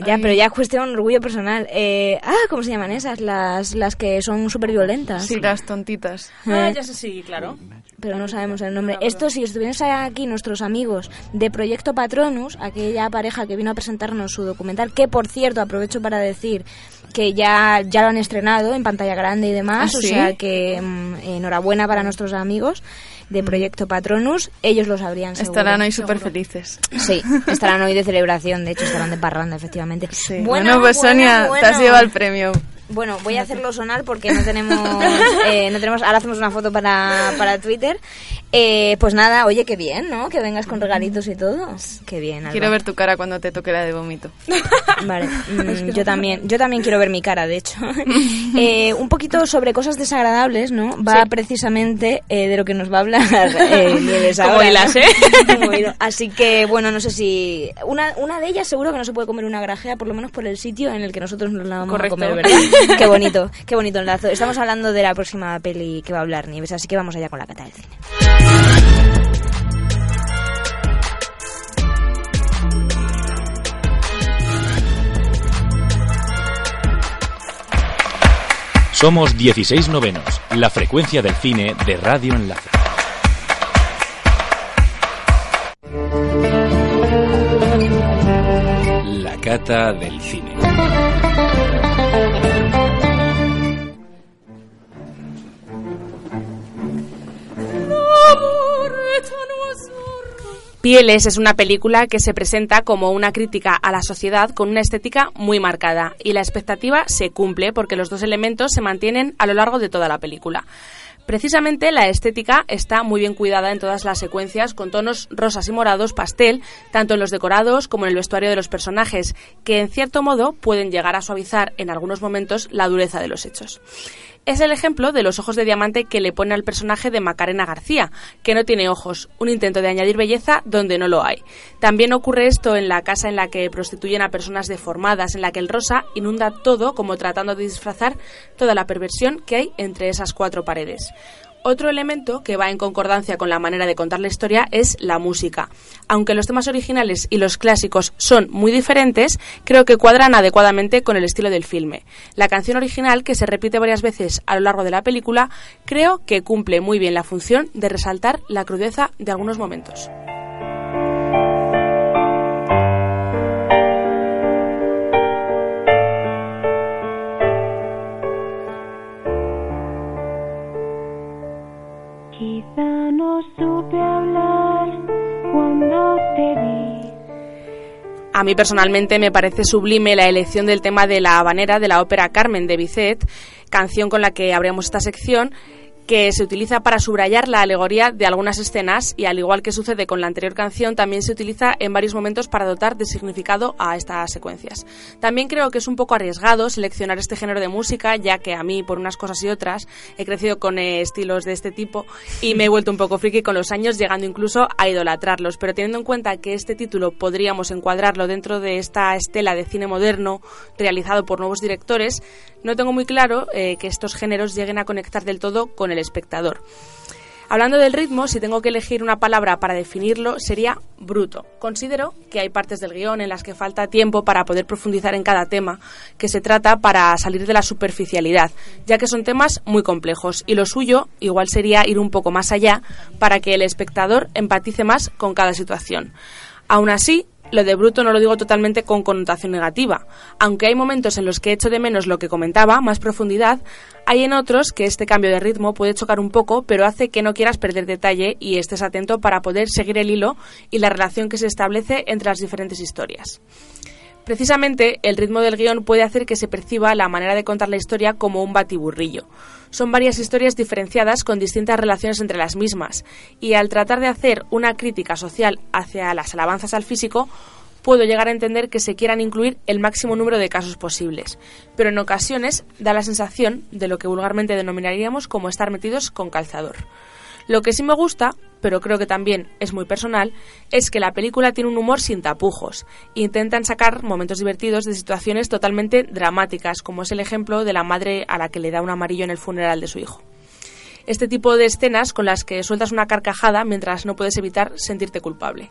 ya, pero ya es cuestión orgullo personal. Eh, ah, ¿cómo se llaman esas? Las las que son súper violentas. Sí, las tontitas. Ah, ya sé, sí, claro. pero no sabemos el nombre. Esto, si estuviesen aquí nuestros amigos de Proyecto Patronus, aquella pareja que vino a presentarnos su documental, que por cierto aprovecho para decir que ya, ya lo han estrenado en pantalla grande y demás, ¿Ah, o sí? sea que mm, enhorabuena para nuestros amigos de Proyecto Patronus, ellos lo sabrían seguro. Estarán hoy súper felices. Sí, estarán hoy de celebración, de hecho estarán de parranda, efectivamente. Bueno, pues Sonia, te has llevado el premio. Bueno, voy a hacerlo sonar porque no tenemos, eh, no tenemos, ahora hacemos una foto para, para Twitter. Eh, pues nada, oye, qué bien, ¿no? Que vengas con regalitos y todo. Qué bien. Alba. Quiero ver tu cara cuando te toque la de vómito. Vale, mm, yo también, yo también quiero ver mi cara, de hecho. Eh, un poquito sobre cosas desagradables, ¿no? Va precisamente eh, de lo que nos va a hablar eh, Nieves Como ahora, hilas, ¿no? ¿eh? Como hilo. Así que, bueno, no sé si... Una, una de ellas seguro que no se puede comer una grajea, por lo menos por el sitio en el que nosotros nos la vamos Correcto. a comer, ¿verdad? Qué bonito, qué bonito enlazo. Estamos hablando de la próxima peli que va a hablar Nieves, así que vamos allá con la cata del cine. Somos 16 novenos, la frecuencia del cine de Radio Enlace. La cata del cine. Pieles es una película que se presenta como una crítica a la sociedad con una estética muy marcada y la expectativa se cumple porque los dos elementos se mantienen a lo largo de toda la película. Precisamente la estética está muy bien cuidada en todas las secuencias con tonos rosas y morados pastel, tanto en los decorados como en el vestuario de los personajes, que en cierto modo pueden llegar a suavizar en algunos momentos la dureza de los hechos. Es el ejemplo de los ojos de diamante que le pone al personaje de Macarena García, que no tiene ojos, un intento de añadir belleza donde no lo hay. También ocurre esto en la casa en la que prostituyen a personas deformadas, en la que el rosa inunda todo como tratando de disfrazar toda la perversión que hay entre esas cuatro paredes. Otro elemento que va en concordancia con la manera de contar la historia es la música. Aunque los temas originales y los clásicos son muy diferentes, creo que cuadran adecuadamente con el estilo del filme. La canción original, que se repite varias veces a lo largo de la película, creo que cumple muy bien la función de resaltar la crudeza de algunos momentos. A mí personalmente me parece sublime la elección del tema de la habanera de la ópera Carmen de Bizet, canción con la que abrimos esta sección, que se utiliza para subrayar la alegoría de algunas escenas y al igual que sucede con la anterior canción, también se utiliza en varios momentos para dotar de significado a estas secuencias. También creo que es un poco arriesgado seleccionar este género de música, ya que a mí, por unas cosas y otras, he crecido con eh, estilos de este tipo y me he vuelto un poco friki con los años, llegando incluso a idolatrarlos. Pero teniendo en cuenta que este título podríamos encuadrarlo dentro de esta estela de cine moderno realizado por nuevos directores, no tengo muy claro eh, que estos géneros lleguen a conectar del todo con el espectador. Hablando del ritmo, si tengo que elegir una palabra para definirlo, sería bruto. Considero que hay partes del guion en las que falta tiempo para poder profundizar en cada tema que se trata para salir de la superficialidad, ya que son temas muy complejos y lo suyo igual sería ir un poco más allá para que el espectador empatice más con cada situación. Aún así, lo de bruto no lo digo totalmente con connotación negativa. Aunque hay momentos en los que echo de menos lo que comentaba, más profundidad, hay en otros que este cambio de ritmo puede chocar un poco, pero hace que no quieras perder detalle y estés atento para poder seguir el hilo y la relación que se establece entre las diferentes historias. Precisamente, el ritmo del guion puede hacer que se perciba la manera de contar la historia como un batiburrillo. Son varias historias diferenciadas con distintas relaciones entre las mismas, y al tratar de hacer una crítica social hacia las alabanzas al físico, puedo llegar a entender que se quieran incluir el máximo número de casos posibles, pero en ocasiones da la sensación de lo que vulgarmente denominaríamos como estar metidos con calzador. Lo que sí me gusta, pero creo que también es muy personal, es que la película tiene un humor sin tapujos. Intentan sacar momentos divertidos de situaciones totalmente dramáticas, como es el ejemplo de la madre a la que le da un amarillo en el funeral de su hijo. Este tipo de escenas con las que sueltas una carcajada mientras no puedes evitar sentirte culpable.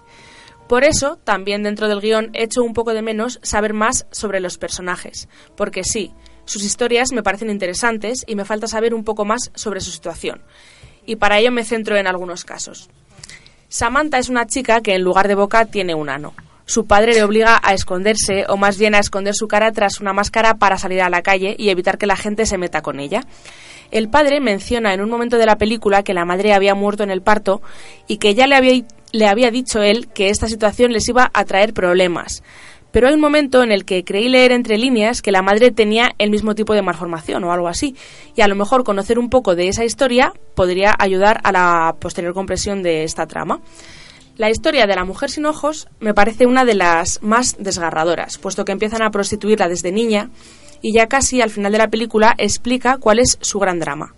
Por eso, también dentro del guion, echo un poco de menos saber más sobre los personajes, porque sí, sus historias me parecen interesantes y me falta saber un poco más sobre su situación y para ello me centro en algunos casos. Samantha es una chica que en lugar de boca tiene un ano. Su padre le obliga a esconderse, o más bien a esconder su cara tras una máscara para salir a la calle y evitar que la gente se meta con ella. El padre menciona en un momento de la película que la madre había muerto en el parto y que ya le había, le había dicho él que esta situación les iba a traer problemas pero hay un momento en el que creí leer entre líneas que la madre tenía el mismo tipo de malformación o algo así, y a lo mejor conocer un poco de esa historia podría ayudar a la posterior comprensión de esta trama. La historia de la mujer sin ojos me parece una de las más desgarradoras, puesto que empiezan a prostituirla desde niña y ya casi al final de la película explica cuál es su gran drama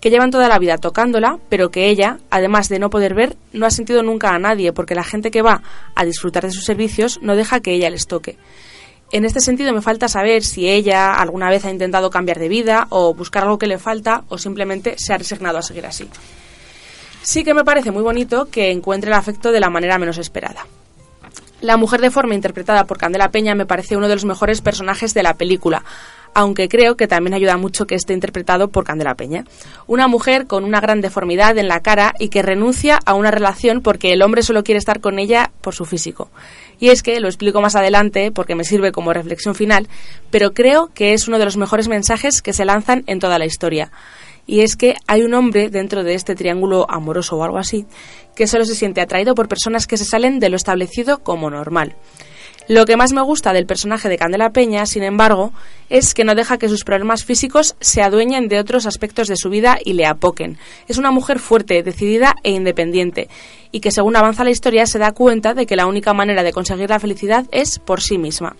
que llevan toda la vida tocándola, pero que ella, además de no poder ver, no ha sentido nunca a nadie, porque la gente que va a disfrutar de sus servicios no deja que ella les toque. En este sentido me falta saber si ella alguna vez ha intentado cambiar de vida o buscar algo que le falta o simplemente se ha resignado a seguir así. Sí que me parece muy bonito que encuentre el afecto de la manera menos esperada. La mujer de forma interpretada por Candela Peña me parece uno de los mejores personajes de la película, aunque creo que también ayuda mucho que esté interpretado por Candela Peña. Una mujer con una gran deformidad en la cara y que renuncia a una relación porque el hombre solo quiere estar con ella por su físico. Y es que, lo explico más adelante porque me sirve como reflexión final, pero creo que es uno de los mejores mensajes que se lanzan en toda la historia. Y es que hay un hombre dentro de este triángulo amoroso o algo así que solo se siente atraído por personas que se salen de lo establecido como normal. Lo que más me gusta del personaje de Candela Peña, sin embargo, es que no deja que sus problemas físicos se adueñen de otros aspectos de su vida y le apoquen. Es una mujer fuerte, decidida e independiente, y que según avanza la historia se da cuenta de que la única manera de conseguir la felicidad es por sí misma.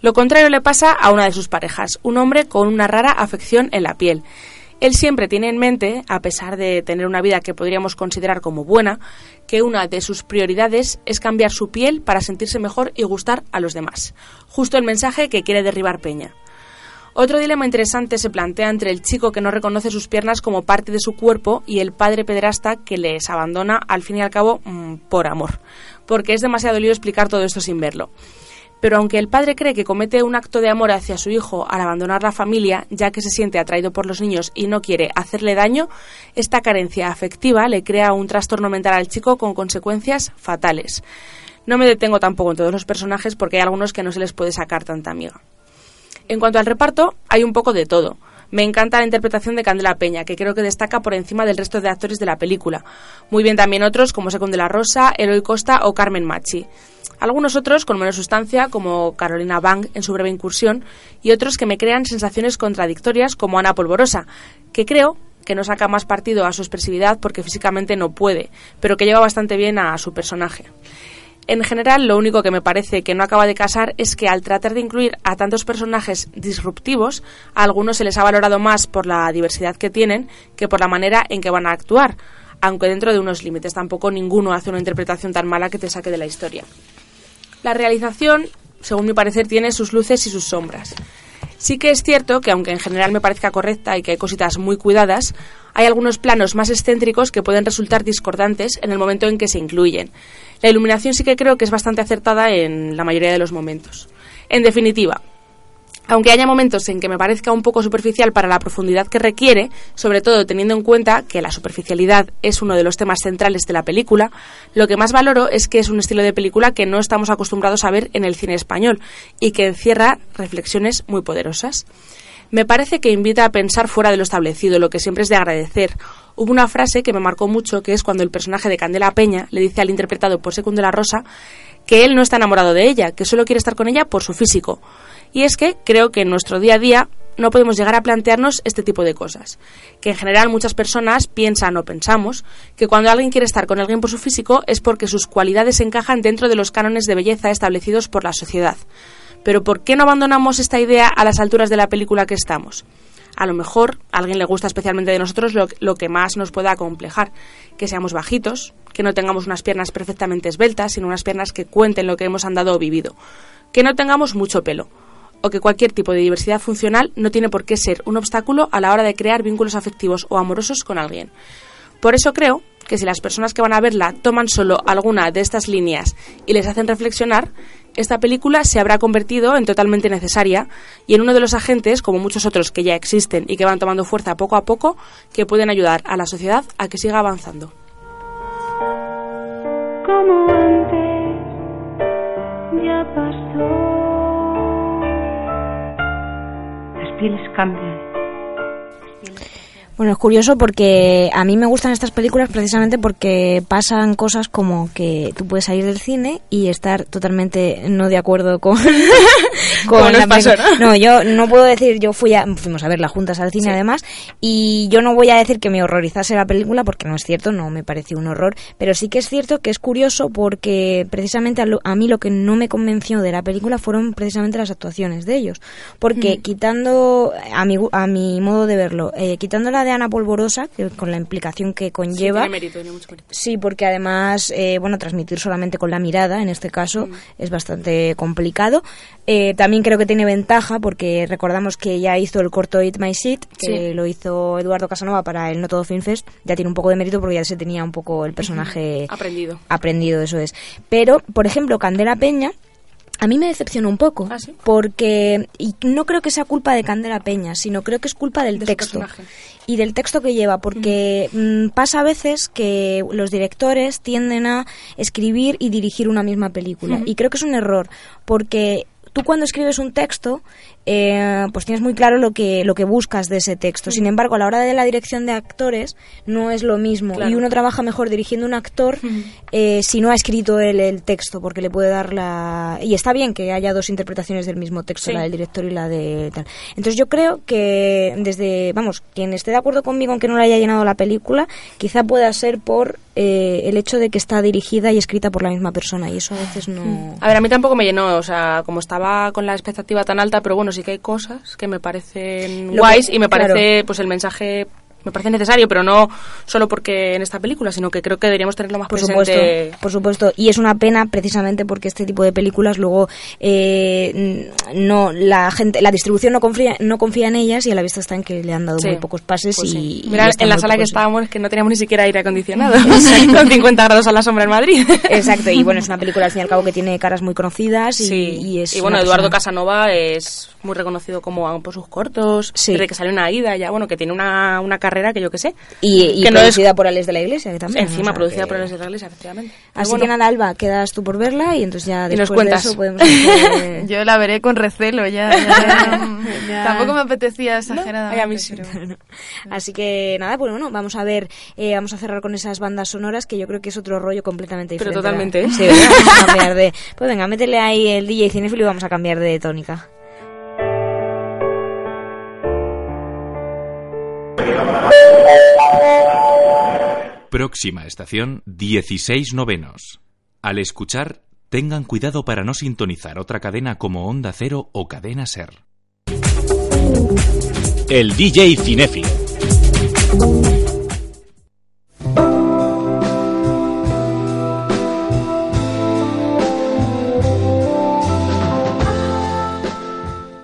Lo contrario le pasa a una de sus parejas, un hombre con una rara afección en la piel. Él siempre tiene en mente, a pesar de tener una vida que podríamos considerar como buena, que una de sus prioridades es cambiar su piel para sentirse mejor y gustar a los demás. Justo el mensaje que quiere derribar Peña. Otro dilema interesante se plantea entre el chico que no reconoce sus piernas como parte de su cuerpo y el padre pederasta que les abandona al fin y al cabo mm, por amor, porque es demasiado lío explicar todo esto sin verlo. Pero aunque el padre cree que comete un acto de amor hacia su hijo al abandonar la familia, ya que se siente atraído por los niños y no quiere hacerle daño, esta carencia afectiva le crea un trastorno mental al chico con consecuencias fatales. No me detengo tampoco en todos los personajes porque hay algunos que no se les puede sacar tanta amiga. En cuanto al reparto, hay un poco de todo. Me encanta la interpretación de Candela Peña, que creo que destaca por encima del resto de actores de la película. Muy bien también otros como Secund de la Rosa, Eloy Costa o Carmen Machi. Algunos otros con menos sustancia, como Carolina Bang en su breve incursión, y otros que me crean sensaciones contradictorias, como Ana Polvorosa, que creo que no saca más partido a su expresividad porque físicamente no puede, pero que lleva bastante bien a su personaje. En general, lo único que me parece que no acaba de casar es que al tratar de incluir a tantos personajes disruptivos, a algunos se les ha valorado más por la diversidad que tienen que por la manera en que van a actuar, aunque dentro de unos límites. Tampoco ninguno hace una interpretación tan mala que te saque de la historia. La realización, según mi parecer, tiene sus luces y sus sombras. Sí que es cierto que, aunque en general me parezca correcta y que hay cositas muy cuidadas, hay algunos planos más excéntricos que pueden resultar discordantes en el momento en que se incluyen. La iluminación sí que creo que es bastante acertada en la mayoría de los momentos. En definitiva, aunque haya momentos en que me parezca un poco superficial para la profundidad que requiere, sobre todo teniendo en cuenta que la superficialidad es uno de los temas centrales de la película, lo que más valoro es que es un estilo de película que no estamos acostumbrados a ver en el cine español y que encierra reflexiones muy poderosas. Me parece que invita a pensar fuera de lo establecido, lo que siempre es de agradecer. Hubo una frase que me marcó mucho, que es cuando el personaje de Candela Peña le dice al interpretado por Secund de la Rosa que él no está enamorado de ella, que solo quiere estar con ella por su físico. Y es que creo que en nuestro día a día no podemos llegar a plantearnos este tipo de cosas. Que en general muchas personas piensan o pensamos que cuando alguien quiere estar con alguien por su físico es porque sus cualidades encajan dentro de los cánones de belleza establecidos por la sociedad. Pero ¿por qué no abandonamos esta idea a las alturas de la película que estamos? A lo mejor a alguien le gusta especialmente de nosotros lo, que más nos pueda acomplejar, que seamos bajitos, que no tengamos unas piernas perfectamente esbeltas, sino unas piernas que cuenten lo que hemos andado o vivido, que no tengamos mucho pelo, o que cualquier tipo de diversidad funcional no tiene por qué ser un obstáculo a la hora de crear vínculos afectivos o amorosos con alguien. Por eso creo que si las personas que van a verla toman solo alguna de estas líneas y les hacen reflexionar, esta película se habrá convertido en totalmente necesaria y en uno de los agentes, como muchos otros que ya existen y que van tomando fuerza poco a poco, que pueden ayudar a la sociedad a que siga avanzando. Como antes. Las pieles cambian. Bueno, es curioso porque a mí me gustan estas películas precisamente porque pasan cosas como que tú puedes salir del cine y estar totalmente no de acuerdo con, con la pasó. ¿no? ¿no? yo no puedo decir, yo fui a, fuimos a verla juntas al cine además y yo no voy a decir que me horrorizase la película porque no es cierto, no me pareció un horror, pero sí que es cierto que es curioso porque precisamente a, lo- a mí lo que no me convenció de la película fueron precisamente las actuaciones de ellos, porque Mm. quitando a mi, a mi modo de verlo, eh, quitando la de Ana Polvorosa, que con la implicación que conlleva, Sí, tiene mérito, tiene mucho mérito. Sí, porque además, eh, bueno, transmitir solamente con la mirada, en este caso, es bastante complicado. Eh, también creo que tiene ventaja porque recordamos que ya hizo el corto Eat My Shit, que Sí. lo hizo Eduardo Casanova para el No Todo Film Fest. Ya tiene un poco de mérito porque ya se tenía un poco el personaje Aprendido. aprendido, eso es. Pero, por ejemplo, Candela Peña, a mí me decepcionó un poco, ¿Ah, porque y no creo que sea culpa de Candela Peña, sino creo que es culpa del De texto y del texto que lleva, porque mm, pasa a veces que los directores tienden a escribir y dirigir una misma película, y creo que es un error, porque tú cuando escribes un texto, eh, pues tienes muy claro lo que lo que buscas de ese texto. Sin embargo, a la hora de la dirección de actores no es lo mismo Claro. y uno trabaja mejor dirigiendo un actor eh, si no ha escrito él el texto, porque le puede dar la y está bien que haya dos interpretaciones del mismo texto, Sí. la del director y la de tal. Entonces yo creo que desde vamos quien esté de acuerdo conmigo en que no le haya llenado la película, quizá pueda ser por eh, el hecho de que está dirigida y escrita por la misma persona y eso a veces no. A ver, a mí tampoco me llenó, o sea, como estaba con la expectativa tan alta, pero bueno, sí que hay cosas que me parecen Lo guays que- y me parece claro. pues el mensaje me parece necesario, pero no solo porque en esta película, sino que creo que deberíamos tenerlo más por presente. supuesto, por supuesto. Y es una pena precisamente porque este tipo de películas luego eh, no la gente, la distribución no confía, no confía en ellas y a la vista está en que le han dado Sí. muy pocos pases Pues y, sí. Mira, en la sala que estábamos que no teníamos ni siquiera aire acondicionado, con 50 grados a la sombra en Madrid. Exacto, y bueno, es una película al fin y al cabo que tiene caras muy conocidas y, Sí. y es Y bueno, Eduardo persona- Casanova es muy reconocido como por sus cortos, desde que salió una ida ya, bueno, que tiene una, una carrera que yo que sé. y, y que no es producida por Alex de la Iglesia que también. encima o sea producida que- por Alex de la Iglesia, efectivamente. Así Pero que nada, Alba, quedas tú por verla y entonces ya Y nos después cuentas. de eso podemos hacer- Yo la veré con recelo ya. ya- Ya. Tampoco me apetecía exageradamente. a mí sí. pero- Así que nada, pues bueno, vamos a ver, eh, vamos a cerrar con esas bandas sonoras que yo creo que es otro rollo completamente Pero diferente. totalmente, ¿eh? Sí, vamos a cambiar de... Pues venga, métele ahí el DJ Cinefilo y vamos a cambiar de tónica. Próxima estación 16 novenos. Al escuchar, tengan cuidado para no sintonizar otra cadena como Onda Cero o Cadena Ser. El DJ Cinéfilo.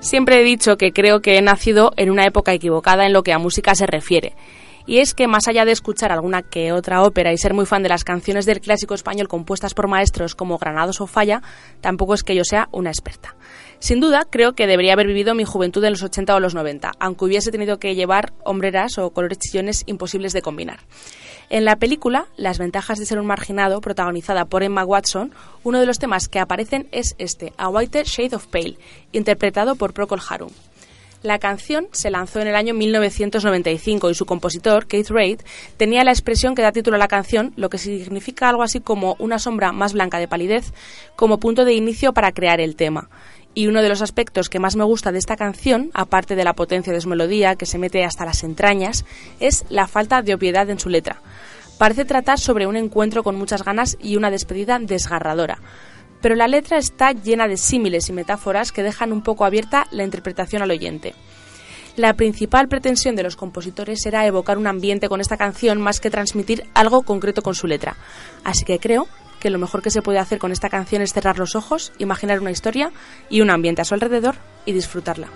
Siempre he dicho que creo que he nacido en una época equivocada en lo que a música se refiere. Y es que más allá de escuchar alguna que otra ópera y ser muy fan de las canciones del clásico español compuestas por maestros como Granados o Falla, tampoco es que yo sea una experta. Sin duda, creo que debería haber vivido mi juventud en los 80 o los 90, aunque hubiese tenido que llevar hombreras o colores chillones imposibles de combinar. En la película, Las ventajas de ser un marginado, protagonizada por Emma Watson, uno de los temas que aparecen es este, A Whiter Shade of Pale, interpretado por Procol Harum. La canción se lanzó en el año 1995 y su compositor, Keith Reid, tenía la expresión que da título a la canción, lo que significa algo así como una sombra más blanca de palidez, como punto de inicio para crear el tema. Y uno de los aspectos que más me gusta de esta canción, aparte de la potencia de su melodía, que se mete hasta las entrañas, es la falta de obviedad en su letra. Parece tratar sobre un encuentro con muchas ganas y una despedida desgarradora. Pero la letra está llena de símiles y metáforas que dejan un poco abierta la interpretación al oyente. La principal pretensión de los compositores era evocar un ambiente con esta canción más que transmitir algo concreto con su letra. Así que creo que lo mejor que se puede hacer con esta canción es cerrar los ojos, imaginar una historia y un ambiente a su alrededor y disfrutarla.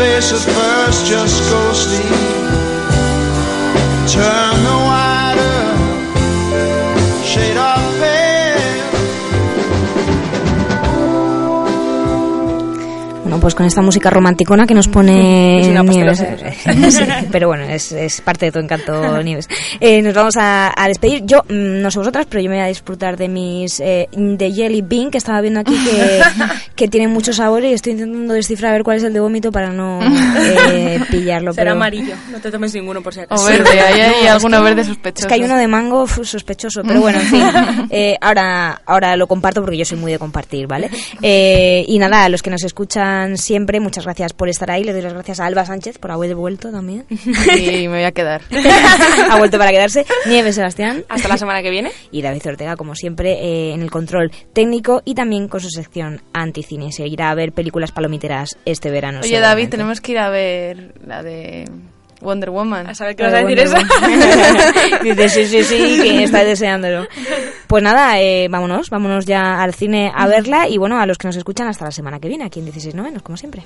faces first, just go sleep. Turn the Bueno, pues con esta música romanticona que nos pone Es una Nieves. Sí, pero bueno, es, es parte de tu encanto, Nieves. Eh, nos vamos a, a despedir. Yo, mm, no sé vosotras, pero yo me voy a disfrutar de mis. Eh, de Jelly Bean, que estaba viendo aquí que, que tiene mucho sabor y estoy intentando descifrar a ver cuál es el de vómito para no eh, pillarlo. Será pero... amarillo, no te tomes ninguno por si acaso. O verde, ahí hay No, es alguno que- verde sospechoso. Es que hay uno de mango uf, sospechoso, pero bueno, en fin. Eh, ahora, ahora lo comparto porque yo soy muy de compartir, ¿vale? Eh, y nada, a los que nos escuchan siempre, muchas gracias por estar ahí. Le doy las gracias a Alba Sánchez por haber vuelto también. Sí, me voy a quedar. ha vuelto para quedarse. Nieves Sebastián. Hasta la semana que viene. Y David Ortega, como siempre, eh, en el control técnico y también con su sección anticine. Se irá a ver películas palomiteras este verano. Oye. David, tenemos que ir a ver la de Wonder Woman. A saber qué vas a decir eso. Dice, sí, sí, sí, que está deseándolo. Pues nada, eh, vámonos, vámonos ya al cine a verla y bueno, a los que nos escuchan hasta la semana que viene, aquí en 16 novenos, como siempre.